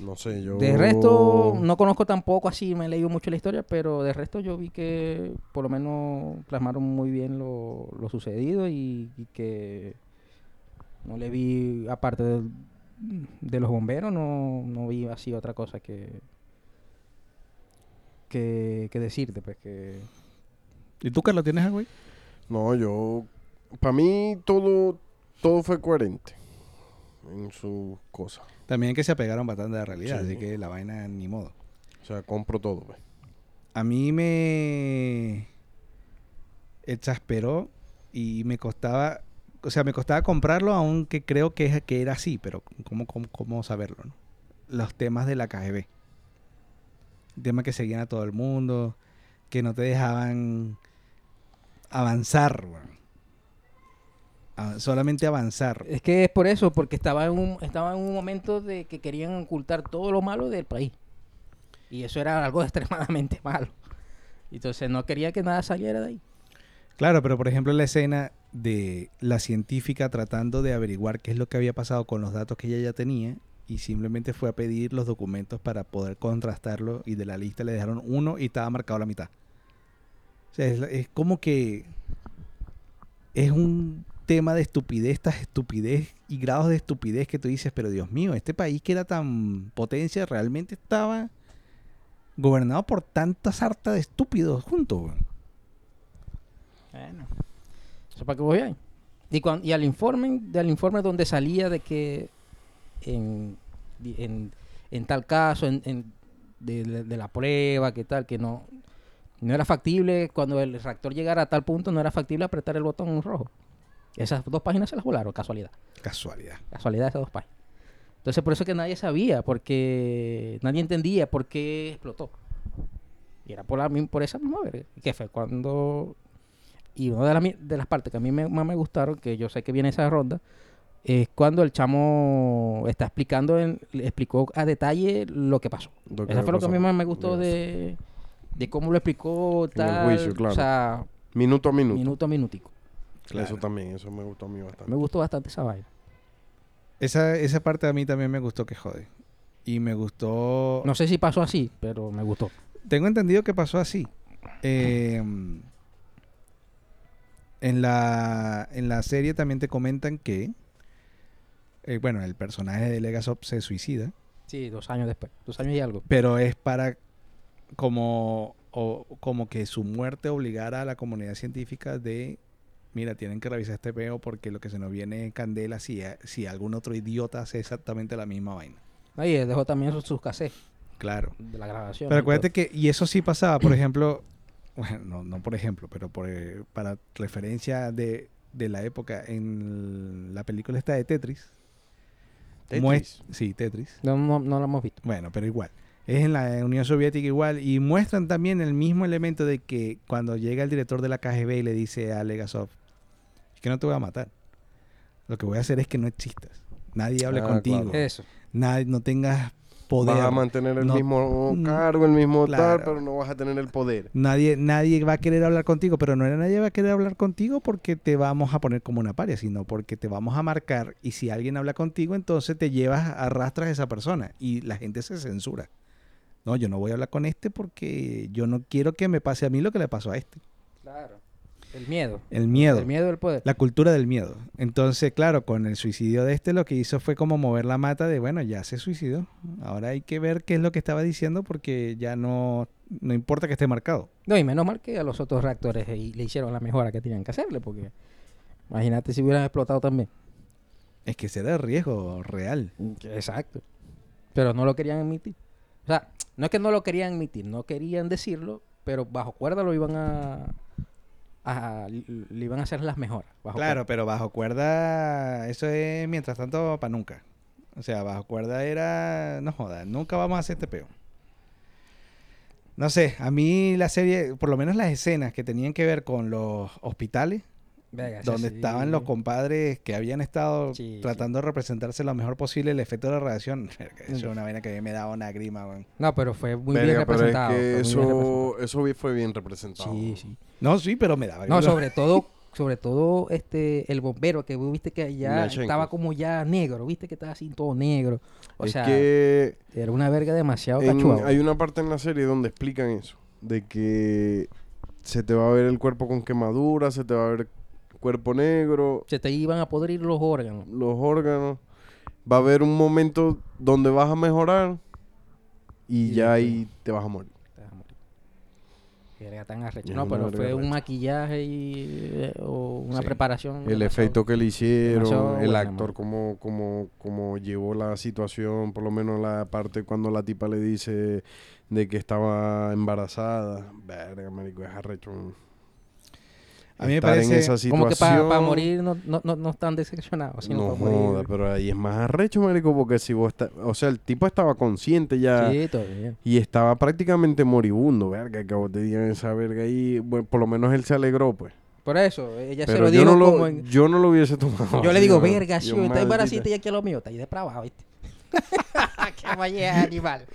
No sé, yo... De resto, no conozco tampoco así, me he leído mucho la historia, pero de resto yo vi que por lo menos plasmaron muy bien lo, lo sucedido y, y que no le vi, aparte de, los bomberos, no, no vi así otra cosa que, que, que decirte, pues que... ¿Y tú, Carlos, tienes algo ahí? No, yo... Para mí todo, todo fue coherente en su cosa. También que se apegaron bastante a la realidad, Sí. así que la vaina ni modo. O sea, compro todo, pues. A mí me exasperó y me costaba, o sea, me costaba comprarlo, aunque creo que, que era así, pero ¿cómo, cómo, cómo saberlo? no? Los temas de la KGB. Temas que seguían a todo el mundo, que no te dejaban avanzar, solamente avanzar. Es que es por eso, porque estaba en un, estaba en un momento de que querían ocultar todo lo malo del país. Y eso era algo extremadamente malo. Entonces no quería que nada saliera de ahí. Claro, pero por ejemplo la escena de la científica tratando de averiguar qué es lo que había pasado con los datos que ella ya tenía y simplemente fue a pedir los documentos para poder contrastarlo y de la lista le dejaron uno y estaba marcado la mitad. O sea, es, como que es un tema de estupidez, esta estupidez y grados de estupidez que tú dices, pero Dios mío, este país que era tan potencia realmente estaba gobernado por tanta sarta de estúpidos juntos. Bueno, eso para que vos veáis. Y, al informe, del informe donde salía de que en, di- en, en tal caso, en, en- de, de- de la prueba, que tal, que no, no era factible, cuando el reactor llegara a tal punto, no era factible apretar el botón rojo. Esas dos páginas se las volaron, casualidad. Casualidad. Casualidad esas dos páginas. Entonces por eso es que nadie sabía, porque nadie entendía por qué explotó. Y era por, la, mi- por esa misma verga. Que fue cuando... Y una de, las mi- de las partes que a mí me, más me gustaron, que yo sé que viene esa ronda, es cuando el chamo está explicando, en- explicó a detalle lo que pasó. Lo que Eso fue lo que a mí más me gustó Yes. de, de cómo lo explicó el tal, juicio, claro. o sea, Minuto a minuto. minuto a minutico. Claro. Eso también, eso me gustó a mí bastante. Me gustó bastante esa vaina. Esa, esa parte a mí también me gustó que jode. Y me gustó... No sé si pasó así, pero me gustó. Tengo entendido que pasó así. Eh, en, la, en la serie también te comentan que... eh, bueno, el personaje de Legasop se suicida. Sí, dos años después. Dos años y algo. Pero es para como, o- como que su muerte obligara a la comunidad científica de... Mira, tienen que revisar este peo porque lo que se nos viene es candela si, si algún otro idiota hace exactamente la misma vaina. Ahí dejó también sus, sus cassettes Claro. de la grabación. Pero acuérdate todo. que, y eso sí pasaba, por ejemplo, bueno, no, no por ejemplo, pero por, eh, para referencia de, de la época en la película esta de Tetris. Tetris. muest- sí, Tetris. No, no, no lo hemos visto. Bueno, pero igual. Es en la Unión Soviética igual. Y muestran también el mismo elemento de que cuando llega el director de la KGB y le dice a Legasov, es que no te voy a matar. Lo que voy a hacer es que no existas. Nadie hable Ah, contigo. claro. Eso. Nadie, no tengas poder. Vas a mantener el No- mismo mm, cargo, el mismo claro. tal, pero no vas a tener el poder. Nadie, nadie va a querer hablar contigo, pero no era nadie va a querer hablar contigo porque te vamos a poner como una paria, sino porque te vamos a marcar y si alguien habla contigo, entonces te llevas, arrastras a esa persona y la gente se censura. No, yo no voy a hablar con este porque yo no quiero que me pase a mí lo que le pasó a este. Claro. El miedo. El miedo. El miedo del poder. La cultura del miedo. Entonces, claro, con el suicidio de este lo que hizo fue como mover la mata de, bueno, ya se suicidó. Ahora hay que ver qué es lo que estaba diciendo porque ya no, no importa que esté marcado. No, y menos mal que a los otros reactores eh, y le hicieron la mejora que tenían que hacerle, porque imagínate si hubieran explotado también. Es que será riesgo real. Exacto. Pero no lo querían admitir. O sea, No es que no lo querían admitir, no querían decirlo, pero bajo cuerda lo iban a... a- le iban a hacer las mejoras. bajo Claro, cuerda. pero bajo cuerda, eso es mientras tanto para nunca. O sea, bajo cuerda era, no joda, nunca vamos a hacer este peo. No sé, a mí la serie, por lo menos las escenas que tenían que ver con los hospitales, donde sí. estaban los compadres que habían estado Sí, tratando de representarse lo mejor posible el efecto de la radiación. Eso es una vaina que a mí me daba una grima. No, pero fue muy bien Verga, pero es representado. que muy bien eso, representado. eso fue bien representado. Sí, sí. No, sí, pero me daba No, sobre todo, sobre todo este el bombero que viste que ya estaba como ya negro, viste que estaba así todo negro. O es sea, que era una verga demasiado en- hay una parte en la serie donde explican eso. De que se te va a ver el cuerpo con quemadura, se te va a ver cuerpo negro, Se te iban a podrir los órganos. los órganos. Va a haber un momento donde vas a mejorar y, Y ya ahí te vas a morir. Te vas a morir. Verga tan arrecho. No, pero fue un maquillaje y, eh, o una Sí. preparación. El efecto que le hicieron, el actor como, como, como llevó la situación, por lo menos la parte cuando la tipa le dice de que estaba embarazada. Verga, marico, es arrecho. A mí me en parece Como que para morir no, no, no, no están decepcionados. Sino No pa' morir. joda, pero ahí es más arrecho, marico, porque si vos estás... O sea, el tipo estaba consciente ya Sí, todavía. y estaba prácticamente moribundo, verga, que vos te digan esa verga ahí. Bueno, por lo menos él se alegró, pues. Por eso, ella se lo yo dijo no lo, como en- yo no lo hubiese tomado. Yo le digo, verga, Yo, si está embarazita y aquí a lo mío, está ahí depravado, ¿viste? Qué vaya animal.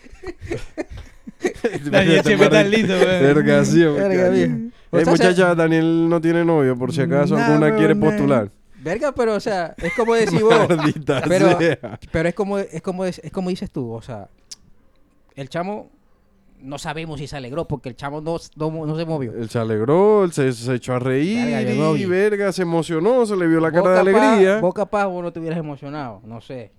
Daniel siempre tan lindo. Verga, sí, Verga, bien. Eh, O sea, muchacha, Daniel no tiene novio, por si acaso Nah, alguna quiere postular. Verga, pero o sea, es como decir vos. Pero, sea. pero es como, es como es, es como dices tú, o sea, el chamo no sabemos si se alegró porque el chamo no, no, no se movió. Él se alegró, él se, se echó a reír Verga, y verga, se emocionó, se le vio la Vos cara de alegría. Vos capaz vos no te hubieras emocionado, no sé.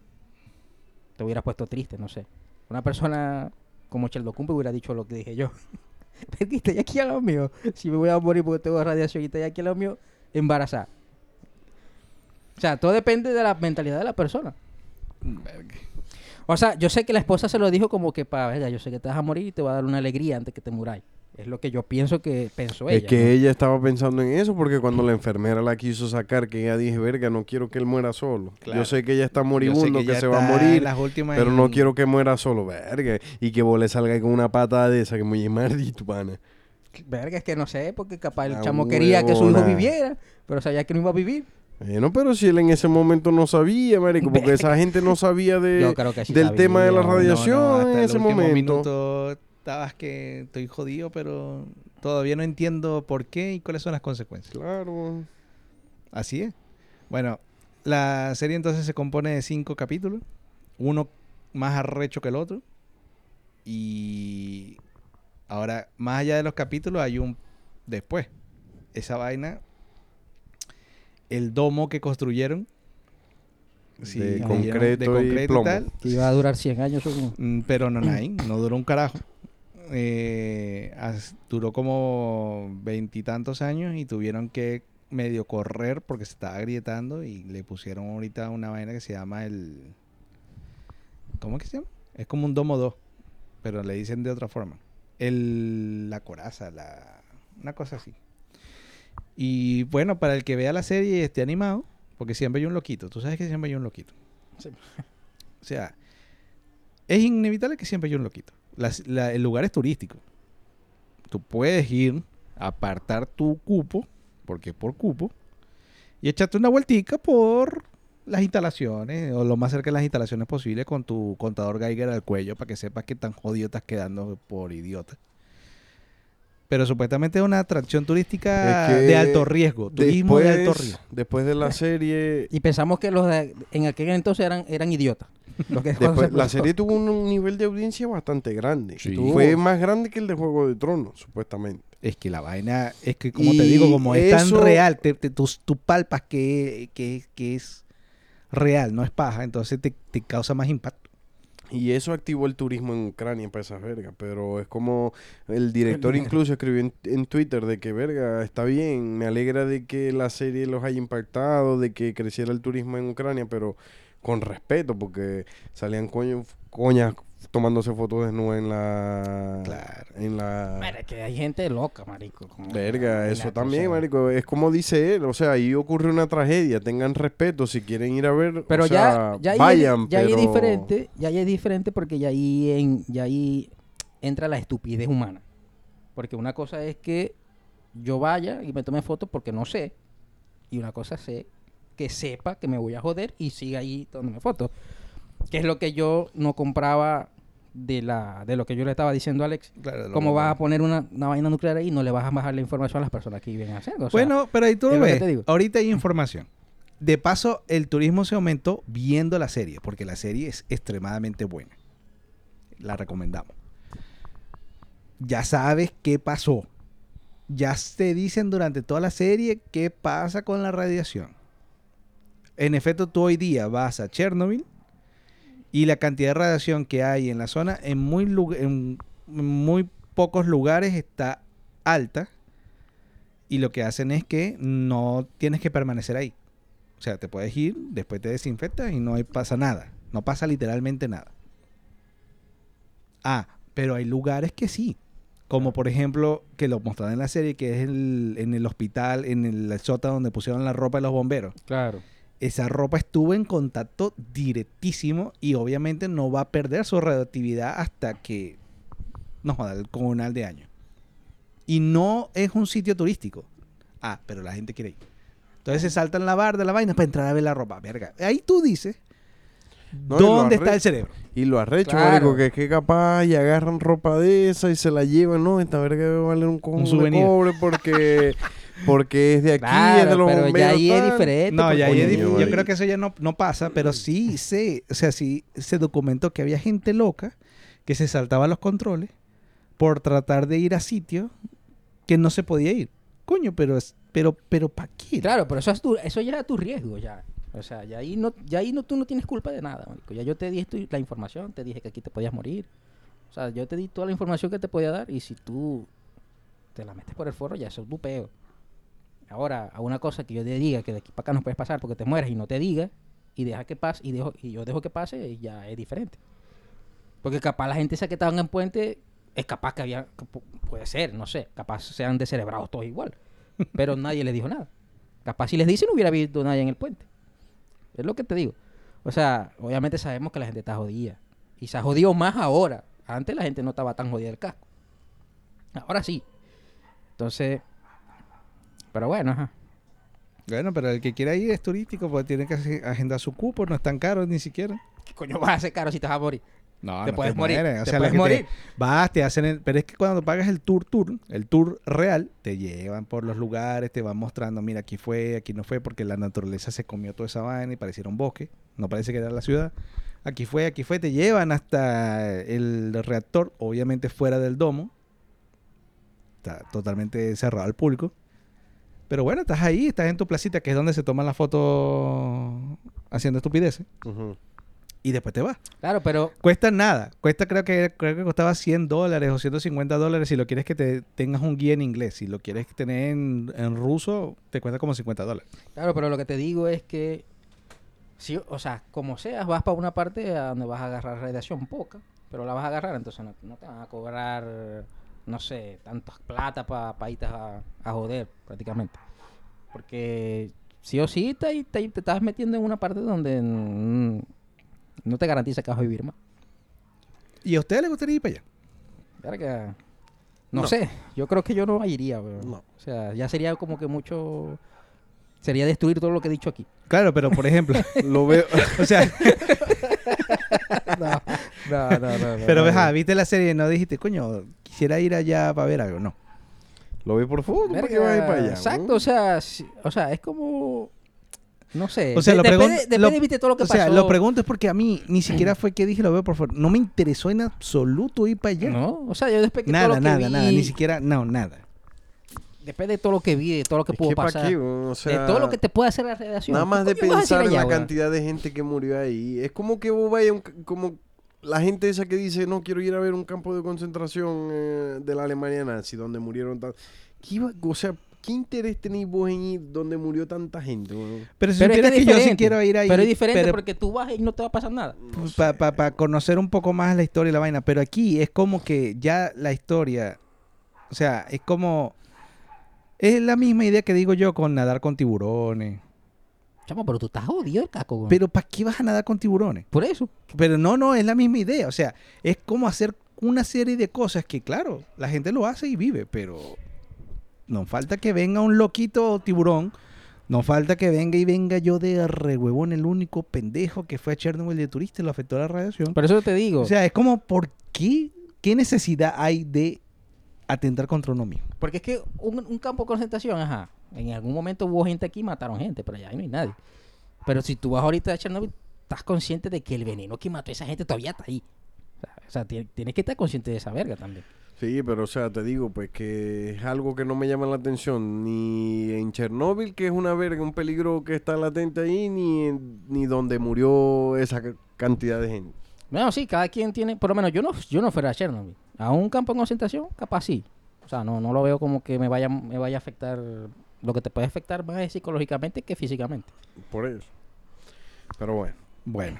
Te hubieras puesto triste, no sé. Una persona como Sheldon Cumple hubiera dicho lo que dije yo. Verguita, y aquí a lo mío. Si me voy a morir porque tengo radiación y está aquí a lo mío, embarazada. O sea, todo depende de la mentalidad de la persona. Verga. O sea, yo sé que la esposa se lo dijo como que para, yo sé que te vas a morir y te va a dar una alegría antes que te muráis. Es lo que yo pienso que pensó ella. Es que ¿no? ella estaba pensando en eso porque cuando la enfermera la quiso sacar, que ella dije, verga, no quiero que él muera solo. Claro. Yo sé que ella está moribundo, que, se va a morir, en las últimas pero no quiero que muera solo, verga. Y que vos le salga con una patada de esa, que muy maldito, pana. Verga, es que no sé, porque capaz el La chamo quería que su hijo viviera, pero sabía que no iba a vivir. Bueno, pero si él en ese momento no sabía, marico, porque esa gente no sabía de, Yo creo que sí del sabía, tema de la radiación No, no, hasta en el ese momento. minuto estabas que estoy jodido, pero todavía no entiendo por qué y cuáles son las consecuencias. Claro. Así es. Bueno, la serie entonces se compone de cinco capítulos, uno más arrecho que el otro. Y ahora, más allá de los capítulos, hay un después. Esa vaina, el domo que construyeron. De leyeron- concreto y plomo. Que iba a durar 100 años. según. Mm, Pero no, hay, no duró un carajo. Eh, duró como veintitantos años y tuvieron que medio correr porque se estaba agrietando y le pusieron ahorita una vaina que se llama el... ¿Cómo es que se llama? Es como un domo 2, pero le dicen de otra forma. El, la coraza, la, una cosa así. Y bueno, para el que vea la serie y esté animado, porque siempre hay un loquito. Tú sabes que siempre hay un loquito. Sí. O sea, es inevitable que siempre haya un loquito. La- el lugar es turístico. Tú puedes ir, apartar tu cupo, porque es por cupo, y echarte una vueltica por las instalaciones, o lo más cerca de las instalaciones posible con tu contador Geiger al cuello, para que sepas qué tan jodido estás quedando por idiota. Pero supuestamente es una atracción turística Es que de alto riesgo, turismo de alto riesgo. después de la serie, Y pensamos que los de, en aquel entonces eran, eran idiotas. Los que cuando después, se la serie tuvo un nivel de audiencia bastante grande. Sí. Fue más grande que el de Juego de Tronos, supuestamente. Es que la vaina, es que como Y te digo, como es tan real, te, te- tú, tú palpas que, que, que es real, no es paja, entonces te, te causa más impacto. Y eso activó el turismo en Ucrania para esas vergas. Pero es como el director incluso escribió en, en Twitter de que, verga, está bien, me alegra de que la serie los haya impactado, de que creciera el turismo en Ucrania, pero con respeto, porque salían coño, coñas tomándose fotos desnudas en la... Claro. En la... Mira, que hay gente loca, marico. como- Verga, eso también, marico. Es como dice él, o sea, ahí ocurre una tragedia. Tengan respeto si quieren ir a ver. Pero o sea, ya, ya, vayan, ya ahí pero... es diferente, ya ahí es diferente porque ya ahí, en, ya ahí entra la estupidez humana. Porque una cosa es que yo vaya y me tome fotos porque no sé. Y una cosa es que sepa que me voy a joder y siga ahí tomándome fotos. Que es lo que yo no compraba de la de lo que yo le estaba diciendo a Alex. Claro, ¿Cómo vas a poner una, una vaina nuclear ahí y no le vas a bajar la información a las personas que viven haciendo? O sea, Bueno, pero ahí tú lo ves. Ahorita hay información. De paso, el turismo se aumentó viendo la serie, porque la serie es extremadamente buena. La recomendamos. Ya sabes qué pasó. Ya te dicen durante toda la serie qué pasa con la radiación. En efecto, tú hoy día vas a Chernobyl y la cantidad de radiación que hay en la zona en muy, muy pocos lugares está alta y lo que hacen es que no tienes que permanecer ahí. O sea, te puedes ir, después te desinfectas y no hay- pasa nada. No pasa literalmente nada. Ah, pero hay lugares que sí. Como por ejemplo, que lo mostraron en la serie, que es el- en el hospital, en el sótano donde pusieron la ropa de los bomberos. claro. Esa ropa estuvo en contacto directísimo y obviamente no va a perder su radioactividad hasta que nos joda el comunal de año. Y no es un sitio turístico. Ah, pero la gente quiere ir. Entonces se saltan la barda, la vaina para entrar a ver la ropa. Verga. Ahí tú dices, No, ¿dónde está el cerebro? Y lo arrecho, Claro. marico, que es que capaz y agarran ropa de esa y se la llevan, ¿no? Esta verga debe valer un cojón Un de cobre porque, porque es de aquí, es de los pero ya bomberos, ahí es diferente. No, ya ahí es dif- yo creo que eso ya no, no pasa, pero sí sé, o sea, sí se documentó que había gente loca que se saltaba los controles por tratar de ir a sitios que no se podía ir. Coño, pero es, pero, pero ¿para qué? Claro, pero eso, es tu- eso ya es tu riesgo ya. O sea, ya ahí no, ya ahí no, tú no tienes culpa de nada, marico. Ya yo te di esto- la información, te dije que aquí te podías morir. O sea, yo te di toda la información que te podía dar y si tú te la metes por el forro, ya eso es tu peo. Ahora, a una cosa que yo te diga que de aquí para acá no puedes pasar porque te mueres y no te diga y deja que pase y, dejo, y yo dejo que pase y ya es diferente. Porque capaz la gente esa que estaban en puente es capaz que había, puede ser, no sé, capaz sean descerebrados todos igual. Pero nadie les dijo nada. Capaz si les dicen no hubiera habido nadie en el puente. Es lo que te digo. O sea, obviamente sabemos que la gente está jodida. Y se ha jodido más ahora. Antes la gente no estaba tan jodida del casco. Ahora sí. Entonces, pero bueno, ajá. Bueno, pero el que quiera ir es turístico, pues tiene que ag- agendar su cupo, no es tan caro ni siquiera. ¿Qué coño vas a hacer caro si te vas a morir? No, Te no puedes morir. O te sea, puedes te- morir. vas, te hacen el... Pero es que cuando pagas el tour tour, el tour real, te llevan por los lugares, te van mostrando, mira, aquí fue, aquí no fue, porque la naturaleza se comió toda esa vaina y pareciera un bosque. No parece que era la ciudad. Aquí fue, aquí fue, te llevan hasta el reactor, obviamente fuera del domo. Está totalmente cerrado al público. Pero bueno, estás ahí, estás en tu placita, que es donde se toman las fotos haciendo estupideces. Y después te vas. Claro, pero Cuesta nada. Cuesta, creo que, creo que costaba 100 dólares o 150 dólares si lo quieres que te tengas un guía en inglés. Si lo quieres tener en, en ruso, te cuesta como 50 dólares. Claro, pero lo que te digo es que, sí, o sea, como seas, vas para una parte a donde vas a agarrar radiación poca, pero la vas a agarrar, entonces no, no te van a cobrar, no sé, tantas plata para irte a, a joder, prácticamente. Porque sí o sí te, te, te estás metiendo en una parte donde mm, no te garantiza que vas a vivir más. ¿Y a ustedes les gustaría ir para allá? Verga, No, No. sé, yo creo que yo no iría, weón. No. O sea, ya sería como que mucho... Sería destruir todo lo que he dicho aquí. Claro, pero por ejemplo, Lo veo. o sea, No, no, no, no. no, pero no, no. viste la serie y no dijiste, coño, quisiera ir allá para ver algo. No. Lo vi por fútbol, ¿para qué vas a ir para allá? Exacto, o sea, o sea, es como... No sé. O sea, de- lo depende, depende, lo- viste, todo lo que o sea, pasó. lo pregunto es porque a mí ni siquiera fue que dije lo veo por favor. No me interesó en absoluto ir para allá. No, o sea, yo después que todo Nada, que nada, vi, nada. Ni siquiera, no, nada. Depende de todo lo que vi, de todo lo que Es pudo que pasar. o sea, de todo lo que te puede hacer la radiación. Nada ¿Qué más de pensar en la cantidad de gente que murió ahí. Es como que vos vayas, a un ca- como la gente esa que dice, no quiero ir a ver un campo de concentración eh, de la Alemania nazi, donde murieron tal. ¿Qué iba- o sea, ¿qué interés tenéis vos en ir donde murió tanta gente? Pero si Pero es supieras que, que, es yo sí diferente. quiero ir ahí. Pero es diferente pero porque tú vas y no te va a pasar nada. No sé. Para conocer un poco más la historia y la vaina. Pero aquí es como que ya la historia. O sea, es como. Es la misma idea que digo yo con nadar con tiburones. Chamo, pero tú estás jodido el güey. Pero ¿para qué vas a nadar con tiburones? Por eso. Pero no, no, es la misma idea. O sea, es como hacer una serie de cosas que, claro, la gente lo hace y vive, pero no falta que venga un loquito tiburón. No falta que venga y venga yo de rehuevón, el único pendejo que fue a Chernobyl de turista y lo afectó la radiación. Por eso te digo. O sea, es como, ¿por qué? ¿Qué necesidad hay de atentar contra uno mismo? Porque es que un, un campo de concentración, ajá. En algún momento hubo gente aquí y mataron gente, pero allá no hay nadie. Pero si tú vas ahorita a Chernobyl, estás consciente de que el veneno que mató a esa gente todavía está ahí. O sea, tienes que estar consciente de esa verga también. Sí, pero o sea, te digo, pues que es algo que no me llama la atención, ni en Chernóbil, que es una verga, un peligro que está latente ahí, ni, en- ni donde murió esa ca- cantidad de gente. Bueno, sí, cada quien tiene, por lo menos yo no, yo no fuera a Chernobyl. A un campo de concentración, capaz sí. O sea, no, no lo veo como que me vaya, me vaya a afectar. Lo que te puede afectar más es psicológicamente que físicamente. Por eso. Pero bueno. Bueno,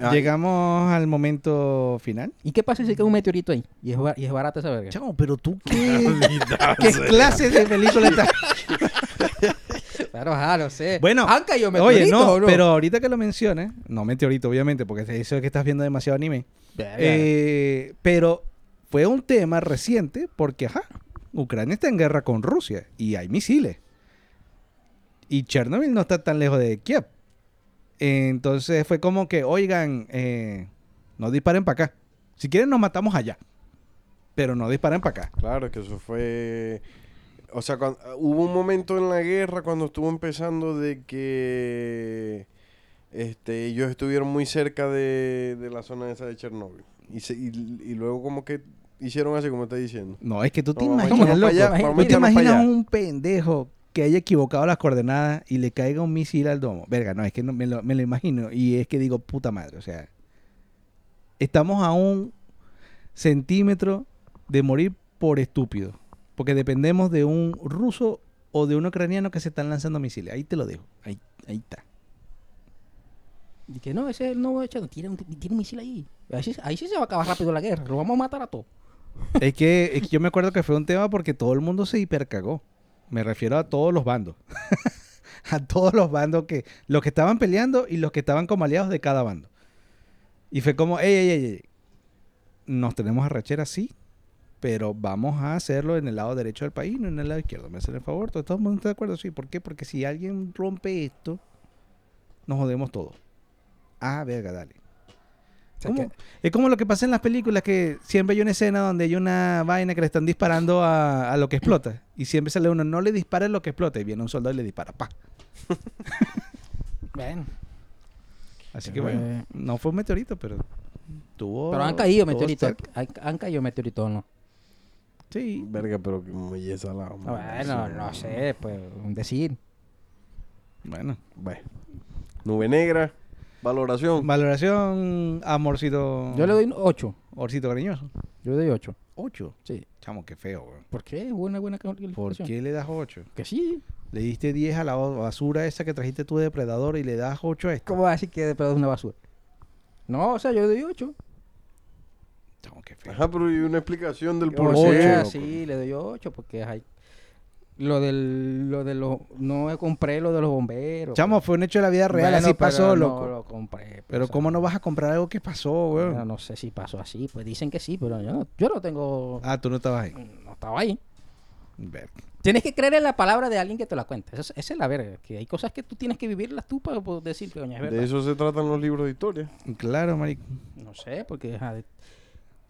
Ah, llegamos al momento final. ¿Y qué pasa si cae un meteorito ahí? Y es, ba- y es barata esa verga. Chamo, pero tú qué, ¿Qué clase de película estás? Claro, ajá, lo sé. Bueno, ¿Han caído Oye, meteoritos no, o no? pero ahorita que lo mencionas, no meteorito obviamente, porque eso es que estás viendo demasiado anime. Verga. Eh, pero fue un tema reciente porque, ajá, Ucrania está en guerra con Rusia y hay misiles. Y Chernobyl no está tan lejos de Kiev. Entonces fue como que, oigan, eh, no disparen para acá. Si quieren nos matamos allá. Pero no disparen para acá. Claro, es que eso fue... O sea, hubo un momento en la guerra cuando estuvo empezando de que este, ellos estuvieron muy cerca de, de la zona esa de Chernóbil. Y, se- y, y luego como que hicieron así como está diciendo. No, es que tú te No, imaginas, echarnos loco, para allá, ¿tú vamos a ¿Tú te imaginas un pendejo que haya equivocado las coordenadas y le caiga un misil al domo? Verga, no, es que no, me, lo, me lo imagino y es que digo, puta madre, o sea, estamos a un centímetro de morir por estúpido, porque dependemos de un ruso o de un ucraniano que se están lanzando misiles. Ahí te lo dejo, ahí, ahí está. Y que no, ese es el nuevo echado. Tiene un, tiene un misil ahí. Ahí sí, ahí sí se va a acabar rápido la guerra. Lo vamos a matar a todos. Es que, es que yo me acuerdo que fue un tema porque todo el mundo se hipercagó. Me refiero a todos los bandos. a todos los bandos que. Los que estaban peleando y los que estaban como aliados de cada bando. Y fue como, ey, ey, ey, ey. Nos tenemos a rachera, sí. Pero vamos a hacerlo en el lado derecho del país, no en el lado izquierdo. ¿Me hacen el favor? ¿Todo todo el mundo está de acuerdo? Sí. ¿Por qué? Porque si alguien rompe esto, nos jodemos todos. Ah, verga, dale. Es como lo que pasa en las películas, que siempre hay una escena donde hay una vaina que le están disparando a, a lo que explota. Y siempre sale uno, no le dispara lo que explota. Y viene un soldado y le dispara, pa. Bueno, Así que bueno, Eh. no fue un meteorito, pero tuvo... pero han caído meteoritos. Han, han caído meteoritos, ¿no? Sí. Verga, pero que muy salado. Bueno, no sé, pues, un decir. Bueno. Bueno. Nube negra. Valoración. Valoración, amorcito... Yo le doy 8. Amorcito cariñoso. Yo le doy 8. Ocho. Sí. Chamo, qué feo, weón. ¿Por qué? Buena, buena ¿Por qué le das ocho? Que sí. Le diste 10 a la basura esa que trajiste tú de depredador y le das 8 a esta. ¿Cómo vas a decir que de pedo es una basura? No, o sea, yo le doy 8. Chamo, qué feo. Ajá, pero y una explicación del por O qué. sí, le doy 8 porque hay... Lo del... Lo de los... No compré lo de los bomberos. Chamo, fue un hecho de la vida real, Bueno, así pero pasó, no loco. lo compré. Pero o sea, ¿cómo no vas a comprar algo que pasó, weón? bueno, no sé si pasó así. Pues dicen que sí, pero yo no, yo no tengo... Ah, tú no estabas ahí. No estaba ahí. Tienes que creer en la palabra de alguien que te la cuente. Esa es, la verga. Que hay cosas que tú tienes que vivirlas tú para poder decir que, doña, es verdad. De eso se tratan los libros de historia. Claro, marico. No sé, porque... de-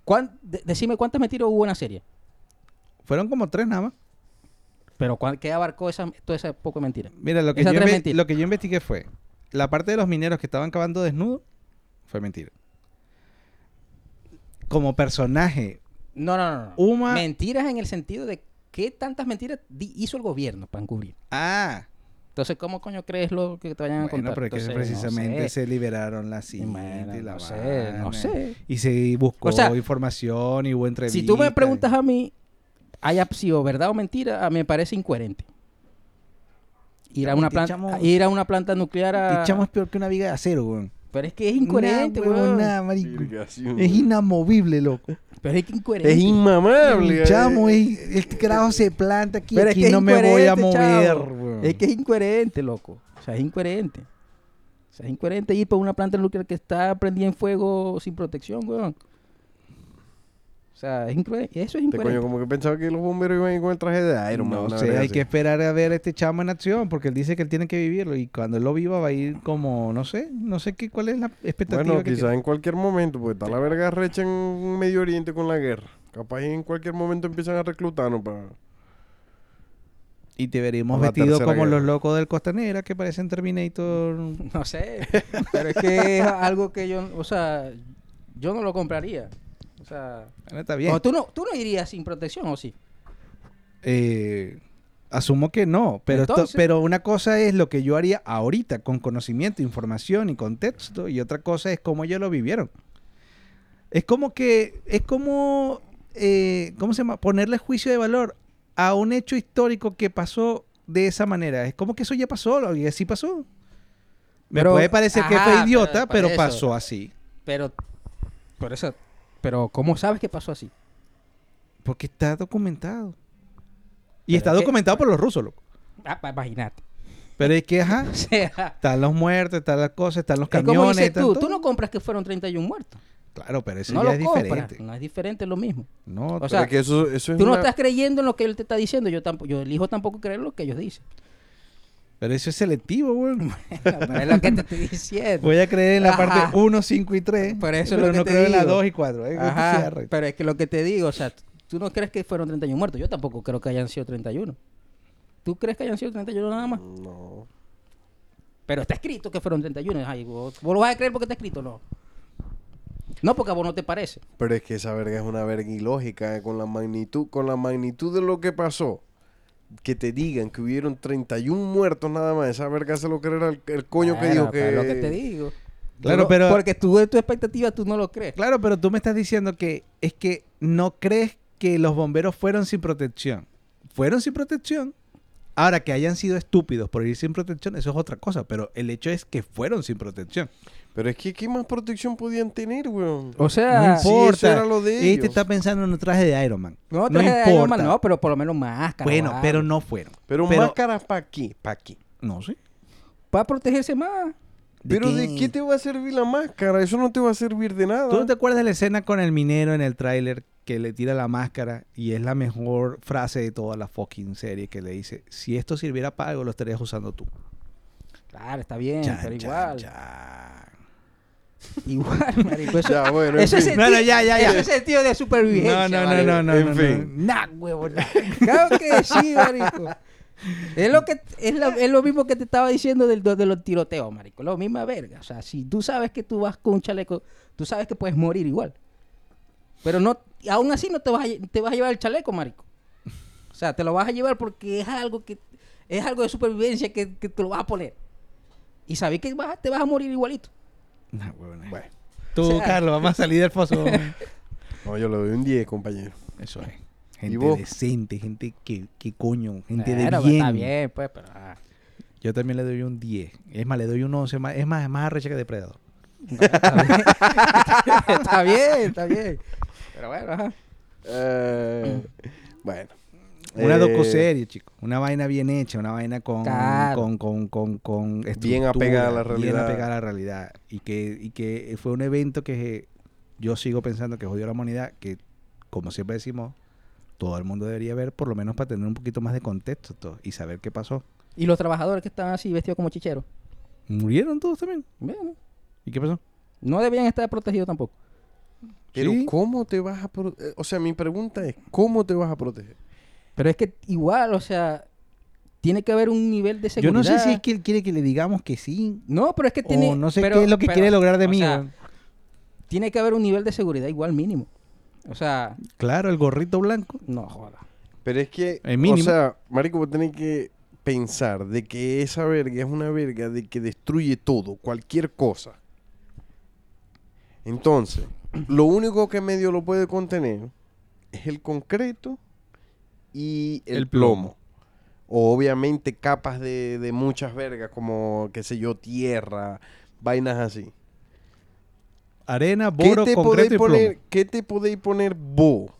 ¿Cuán- de- decime cuántas mentiras hubo en la serie. Fueron como tres nada más. Pero ¿cuán- ¿qué abarcó esa, toda esa poca mentira? Mira, lo que, yo inve- lo que yo investigué fue, la parte de los mineros que estaban cavando desnudos fue mentira. Como personaje, No, no, no. no. Uma... Mentiras en el sentido de qué tantas mentiras hizo el gobierno para encubrir. Ah, Entonces, ¿cómo coño crees lo que te vayan a contar? pero es que Entonces, precisamente no sé. se liberaron la cinta Bueno, y la no sé, no sé. Y se buscó O sea, información y hubo entrevistas. Si tú me preguntas a mí, haya sido verdad o mentira, a mí me parece incoherente. Ir a una planta, chamo- ir a una planta nuclear a... Chamo es peor que una viga de acero, weón. Pero es que es incoherente, weón. Es inamovible, loco. Pero es que incoherente. Es inmamable. El chamo, eh. es, el carajo se planta aquí, Pero es aquí que es no me voy a incoherente, mover, weón. Es que es incoherente, loco. O sea, es incoherente. O sea, es incoherente ir por una planta nuclear que está prendida en fuego sin protección, weón. O sea, es incoherente. Eso es Este coño, incoherente. como que pensaba que los bomberos iban a ir con el traje de Iron Man. no una sé, hay así. que esperar a ver a este chamo en acción porque él dice que él tiene que vivirlo y cuando él lo viva va a ir como, no sé, no sé qué, cuál es la expectativa Bueno, quizás en cualquier momento, porque está la verga recha en Medio Oriente con la guerra. Capaz en cualquier momento empiezan a reclutarnos para... Y te veremos tercera como los locos del Costanera que parecen Terminator. No sé. Pero es que es algo que yo, o sea, yo no lo compraría. O sea, Bueno, está bien. o tú no, tú no irías sin protección, ¿o sí? Eh, asumo que no, pero, pero una cosa es lo que yo haría ahorita con conocimiento, información y contexto y otra cosa es cómo ellos lo vivieron. Es como que, es como, eh, ¿cómo se llama? Ponerle juicio de valor a un hecho histórico que pasó de esa manera. Es como que eso ya pasó, y así pasó. Me Pero- puede parecer que fue idiota, pero- pasó así. Pero, por eso, pero ¿cómo sabes que pasó así? Porque está documentado. Y Pero está es que- documentado por los rusos, loco. Ah, imagínate. Pero es que, ajá, O sea, Están los muertos, están las cosas, están los es como camiones. dices tú, tú no compras que fueron 31 muertos. Claro, pero eso no ya lo es compras. diferente. No es diferente, es lo mismo. No, O sea, que eso, eso es Tú no una- estás creyendo en lo que él te está diciendo. Yo tampoco, yo elijo tampoco creer lo que ellos dicen. Pero eso es selectivo, güey. Pero es lo que te estoy diciendo. Voy a creer en la Ajá. parte 1, 5 y 3. Por eso es pero lo que no te creo en la digo. 2 y 4. ¿eh? Ajá, Cierre. pero es que lo que te digo, o sea, tú no crees que fueron 31 muertos. Yo tampoco creo que hayan sido 31. ¿Tú crees que hayan sido 31 nada más? No. Pero está escrito que fueron 31. Ay, vos, vos lo vas a creer porque está escrito, no. No, porque a vos no te parece. Pero es que esa verga es una verga ilógica eh, con la magnitud, con la magnitud de lo que pasó. Que te digan que hubieron 31 muertos nada más. Esa verga se lo creerá el, el coño que dijo que... es lo que te digo. Claro, no- pero- Porque tú de tu expectativa tú no lo crees. Claro, pero tú me estás diciendo que es que no crees que los bomberos fueron sin protección. Fueron sin protección. Ahora, que hayan sido estúpidos por ir sin protección, eso es otra cosa. Pero el hecho es que fueron sin protección. Pero es que ¿qué más protección podían tener, weón? O No sea, sí, importa. eso era lo de Este ellos. está pensando en un traje de Iron Man. no, no traje de Iron Man, importa. no, pero por lo menos máscara. Bueno, pero no fueron. Pero, Pero- máscaras para qué, para qué. No sé. Para protegerse más. Pero ¿de qué te va a servir la máscara? Eso no te va a servir de nada. ¿Tú no te acuerdas de la escena con el minero en el tráiler que le tira la máscara y es la mejor frase de toda la fucking serie que le dice, si esto sirviera para algo lo estarías usando tú? Claro, está bien, Chan, pero chan, igual. chan. Igual, marico. Eso, Ya, bueno, en eso es fin. sentido, No, no, ya, ya, eso es de supervivencia. No, no, no, no, no, En no, fin. no. Nah, huevo, nah. Claro que sí, marico. Es lo, que, es, lo, es lo mismo que te estaba diciendo del, de los tiroteos, marico. Lo misma verga. O sea, si tú sabes que tú vas con un chaleco, tú sabes que puedes morir igual. Pero no, aún así no te vas, a, te vas a llevar el chaleco, marico. O sea, te lo vas a llevar porque es algo que es algo de supervivencia que, que te lo vas a poner. Y sabes que vas a- te vas a morir igualito. Nah. Bueno. Tú, O sea- Carlos, vamos a salir del foso. No, yo le doy un 10, compañero. Eso es. ¿Y Gente vos? decente, gente que, que coño, gente Bueno, de pues, bien. Está bien, pues, pero... ah. Yo también le doy un 10. Es más, le doy un 11. más- Es más, es más arrecha que depredador. Está bien. está bien, está bien. Pero bueno, ajá. Eh, bueno. Una Eh, docuserie, chico. Una vaina bien hecha, una vaina con, Claro. con, con, con, con Bien apegada a la Bien realidad. apegada a la realidad. Y que, y que fue un evento que yo sigo pensando que jodió a la humanidad, que como siempre decimos, todo el mundo debería ver, por lo menos para tener un poquito más de contexto todo, y saber qué pasó. Y los trabajadores que estaban así vestidos como chicheros. ¿Murieron todos también? Bueno, ¿Y qué pasó? no debían estar protegidos tampoco. Pero Sí. ¿cómo te vas a proteger? O sea, mi pregunta es, ¿cómo te vas a proteger? Pero es que igual, o sea, tiene que haber un nivel de Yo seguridad. no sé si es que él quiere que le digamos que sí, No, pero es que tiene... o no sé pero- qué es lo que pero, quiere lograr de mí. sea, tiene que haber un nivel de seguridad igual mínimo. O sea, Claro, el gorrito blanco. no joda. Pero es que, El mínimo. o sea, marico, vos tenés que pensar de que esa verga es una verga de que destruye todo, cualquier cosa. Entonces, lo único que medio lo puede contener es el concreto y el, El plomo. plomo. O obviamente capas de, de muchas vergas, como, qué sé yo, tierra, vainas así. Arena, ¿Qué boro, te, concreto plomo. poner, ¿Qué te podéis poner vos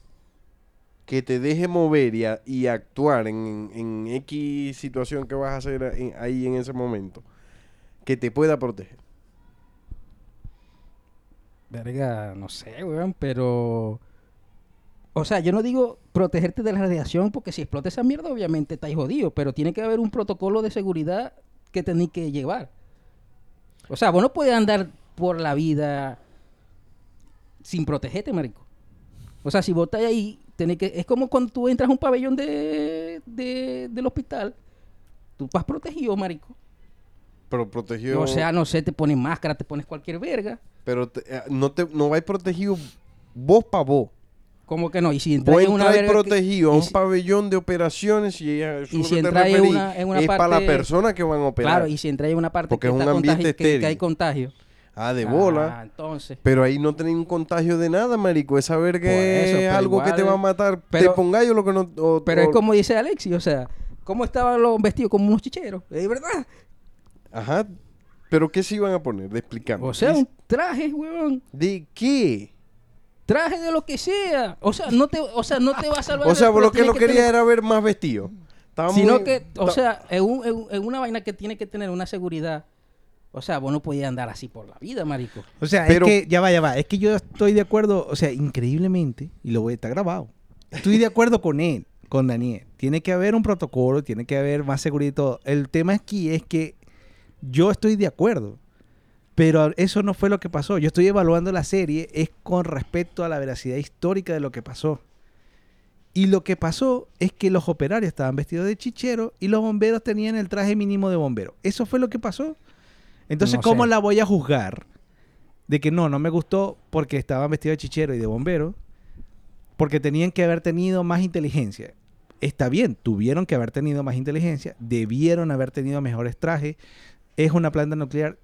que te deje mover y, a- y actuar en, en X situación que vas a hacer en- ahí en ese momento? Que te pueda proteger. Verga, no sé, weón, pero... O sea, yo no digo protegerte de la radiación porque si explota esa mierda obviamente estáis jodido, pero tiene que haber un protocolo de seguridad que tenéis que llevar. O sea, vos no puedes andar por la vida sin protegerte, marico. O sea, si vos estás ahí, tenés que... Es como cuando tú entras a un pabellón de, de- del hospital, tú vas protegido, marico. Pero protegido. O sea, no sé, te pones máscara, te pones cualquier verga. pero te- eh, no, te, no vais protegido vos para vos. ¿Cómo que no? Y si entras en una verga que- protegido a y un si- pabellón de operaciones y, ella- y si que en una- en una es para la persona que van a operar. Claro, y si entráis en una parte Porque que, es un está ambiente que- que, hay contagio. Ah, de Ah, bola. entonces. Pero ahí no tenéis un contagio de nada, marico. Esa verga Por eso, es algo que te va a matar. pero- te pongáis o lo que no. o- Pero es como dice Alexi, o sea, ¿cómo estaban los vestidos como unos chicheros? Es verdad. Ajá. Pero ¿qué se iban a poner? De explicarme. O sea, un traje, weón. ¿De qué? Traje de lo que sea. O sea, no te, o sea, no te va a salvar. O sea, lo que lo quería tener- era ver más vestido. Estaba Sino muy- que, o sea, es, un- es es una vaina que tiene que tener una seguridad. O sea, vos no podías andar así por la vida, marico. O sea, Pero- es que, ya va, ya va. Es que yo estoy de acuerdo, o sea, increíblemente, y lo voy, está grabado. Estoy de acuerdo con él, con Daniel. Tiene que haber un protocolo, tiene que haber más seguridad y todo. El tema aquí es que yo estoy de acuerdo. Pero eso no fue lo que pasó. Yo estoy evaluando la serie es con respecto a la veracidad histórica de lo que pasó. Y lo que pasó es que los operarios estaban vestidos de chichero y los bomberos tenían el traje mínimo de bombero. Eso fue lo que pasó. Entonces, No ¿cómo sé. la voy a juzgar? De que no, no me gustó porque estaban vestidos de chichero y de bombero. Porque tenían que haber tenido más inteligencia. Está bien, tuvieron que haber tenido más inteligencia, debieron haber tenido mejores trajes. Es una planta nuclear,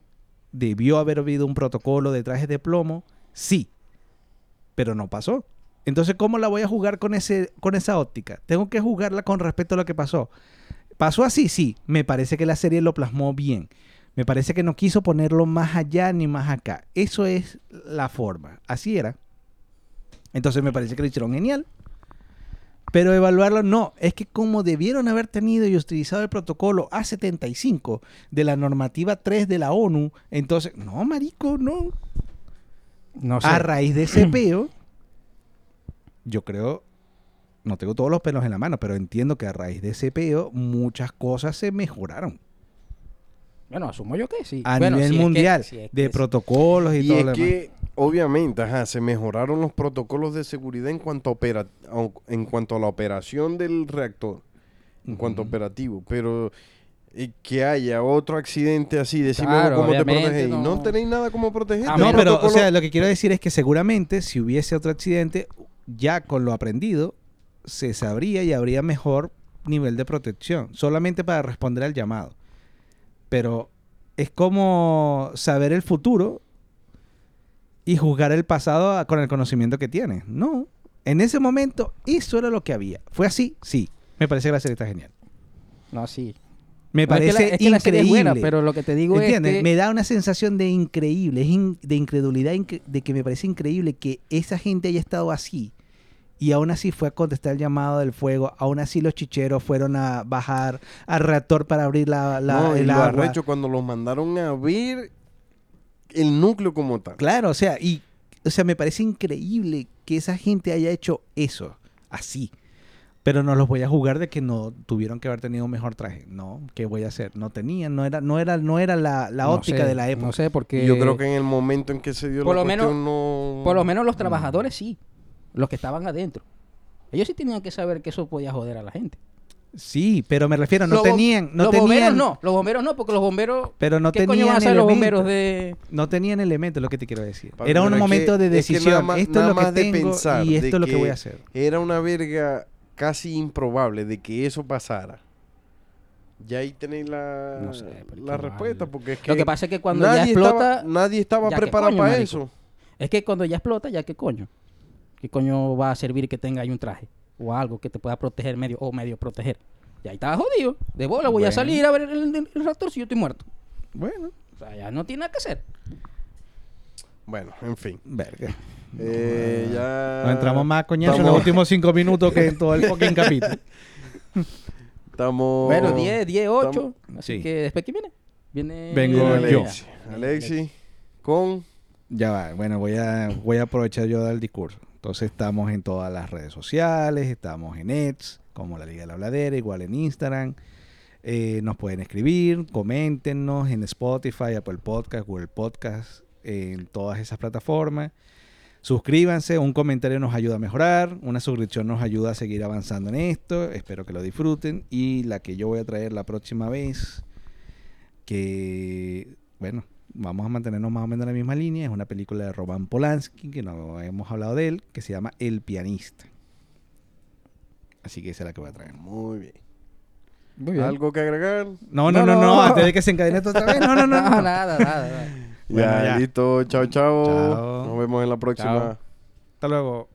debió haber habido un protocolo de trajes de plomo, sí, pero no pasó. Entonces, ¿cómo la voy a jugar con, ese, con esa óptica? Tengo que jugarla con respecto a lo que pasó. ¿Pasó así? Sí. Me parece que la serie lo plasmó bien. Me parece que no quiso ponerlo más allá ni más acá. Eso es la forma. Así era. Entonces me parece que lo hicieron genial. Pero evaluarlo no, es que como debieron haber tenido y utilizado el protocolo A75 de la normativa 3 de la ONU, entonces, no, marico, no. No sé. A raíz de ese peo, yo creo, no tengo todos los pelos en la mano, pero entiendo que a raíz de ese peo muchas cosas se mejoraron. Bueno, asumo yo que sí. A Bueno, nivel si es que- mundial, si es de protocolos y, Y todo es lo demás. que, obviamente, ajá, se mejoraron los protocolos de seguridad en cuanto a, opera- en cuanto a la operación del reactor, en cuanto a operativo, pero eh, que haya otro accidente así, decime Claro, cómo te proteges. No. no. tenéis nada como proteger. A No, pero, o sea, lo que quiero decir es que seguramente si hubiese otro accidente, ya con lo aprendido, se sabría y habría mejor nivel de protección, solamente para responder al llamado. Pero es como saber el futuro y juzgar el pasado con el conocimiento que tienes. No, en ese momento eso era lo que había. ¿Fue así? Sí. Me parece que la serie está genial. No, sí. Me No, es que parece la- es que la serie es increíble. buena, pero lo que te digo ¿Entiendes? es que... Me da una sensación de increíble, de incredulidad, incre- de que me parece increíble que esa gente haya estado así y aún así fue a contestar el llamado del fuego, aún así los chicheros fueron a bajar al reactor para abrir la, la- no, y el lo agua. arrecho cuando los mandaron a abrir el núcleo como tal. Claro, o sea, y o sea, me parece increíble que esa gente haya hecho eso, así. Pero no los voy a jugar de que no tuvieron que haber tenido un mejor traje. No, ¿qué voy a hacer? No tenían, no era, no era, no era la, la no óptica sé, de la época. No sé, porque... Yo creo que en el momento en que se dio Por la lo menos- cuestión no... Por lo menos los trabajadores sí. Los que estaban adentro. Ellos sí tenían que saber que eso podía joder a la gente. Sí, pero me refiero, no Los tenían, no los tenían, bomberos no. Los bomberos no, porque los bomberos... pero no ¿Qué tenían coño van a hacer los elementos. bomberos de...? No tenían elementos, lo que te quiero decir. Era un es momento que- de es que decisión. más- esto es lo que más de tengo pensar y esto es lo que que voy a hacer. Era una verga casi improbable de que eso pasara. Ya ahí tenéis la, No sé, pero la respuesta, mal. porque es que Lo que pasa es que cuando ya explota... estaba, nadie estaba ya, ¿qué preparado coño, para marico? eso. Es que cuando ya explota, ya qué coño. ¿Qué coño va a servir que tenga ahí un traje? O algo que te pueda proteger medio o medio proteger. Y ahí estaba jodido. De bola, voy a salir a ver el, el- el raptor si yo estoy muerto. Bueno, O sea, ya no tiene nada que hacer. Bueno, en fin. verga. Eh, ya... Nos entramos más a coñazo en los últimos cinco minutos que en todo el fucking capítulo. Estamos... Bueno, 10, 10, 8. Así Sí. que después, ¿quién viene? Viene... Vengo Viene yo. Alexi. Alexi, con... Ya va, bueno, voy a, voy a aprovechar yo del discurso. Entonces estamos en todas las redes sociales, estamos en Eds, como la Liga de la Habladera, igual en Instagram. Eh, nos pueden escribir, coméntenos en Spotify, Apple Podcast, Google Podcast, en todas esas plataformas. Suscríbanse, un comentario nos ayuda a mejorar, una suscripción nos ayuda a seguir avanzando en esto. Espero que lo disfruten. Y la que yo voy a traer la próxima vez, que, bueno, vamos a mantenernos más o menos en la misma línea. Es una película de Roman Polanski, que no hemos hablado de él, que se llama El pianista. Así que esa es la que voy a traer. Muy bien. Muy bien. ¿Algo que agregar? No, no, No, no, no, no. antes de que se encadene esto otra vez. No, no, no. No, no. nada, nada, nada. Bueno, ya, ya. listo. Chao, chao. Chao. Nos vemos en la próxima. Chao. Hasta luego.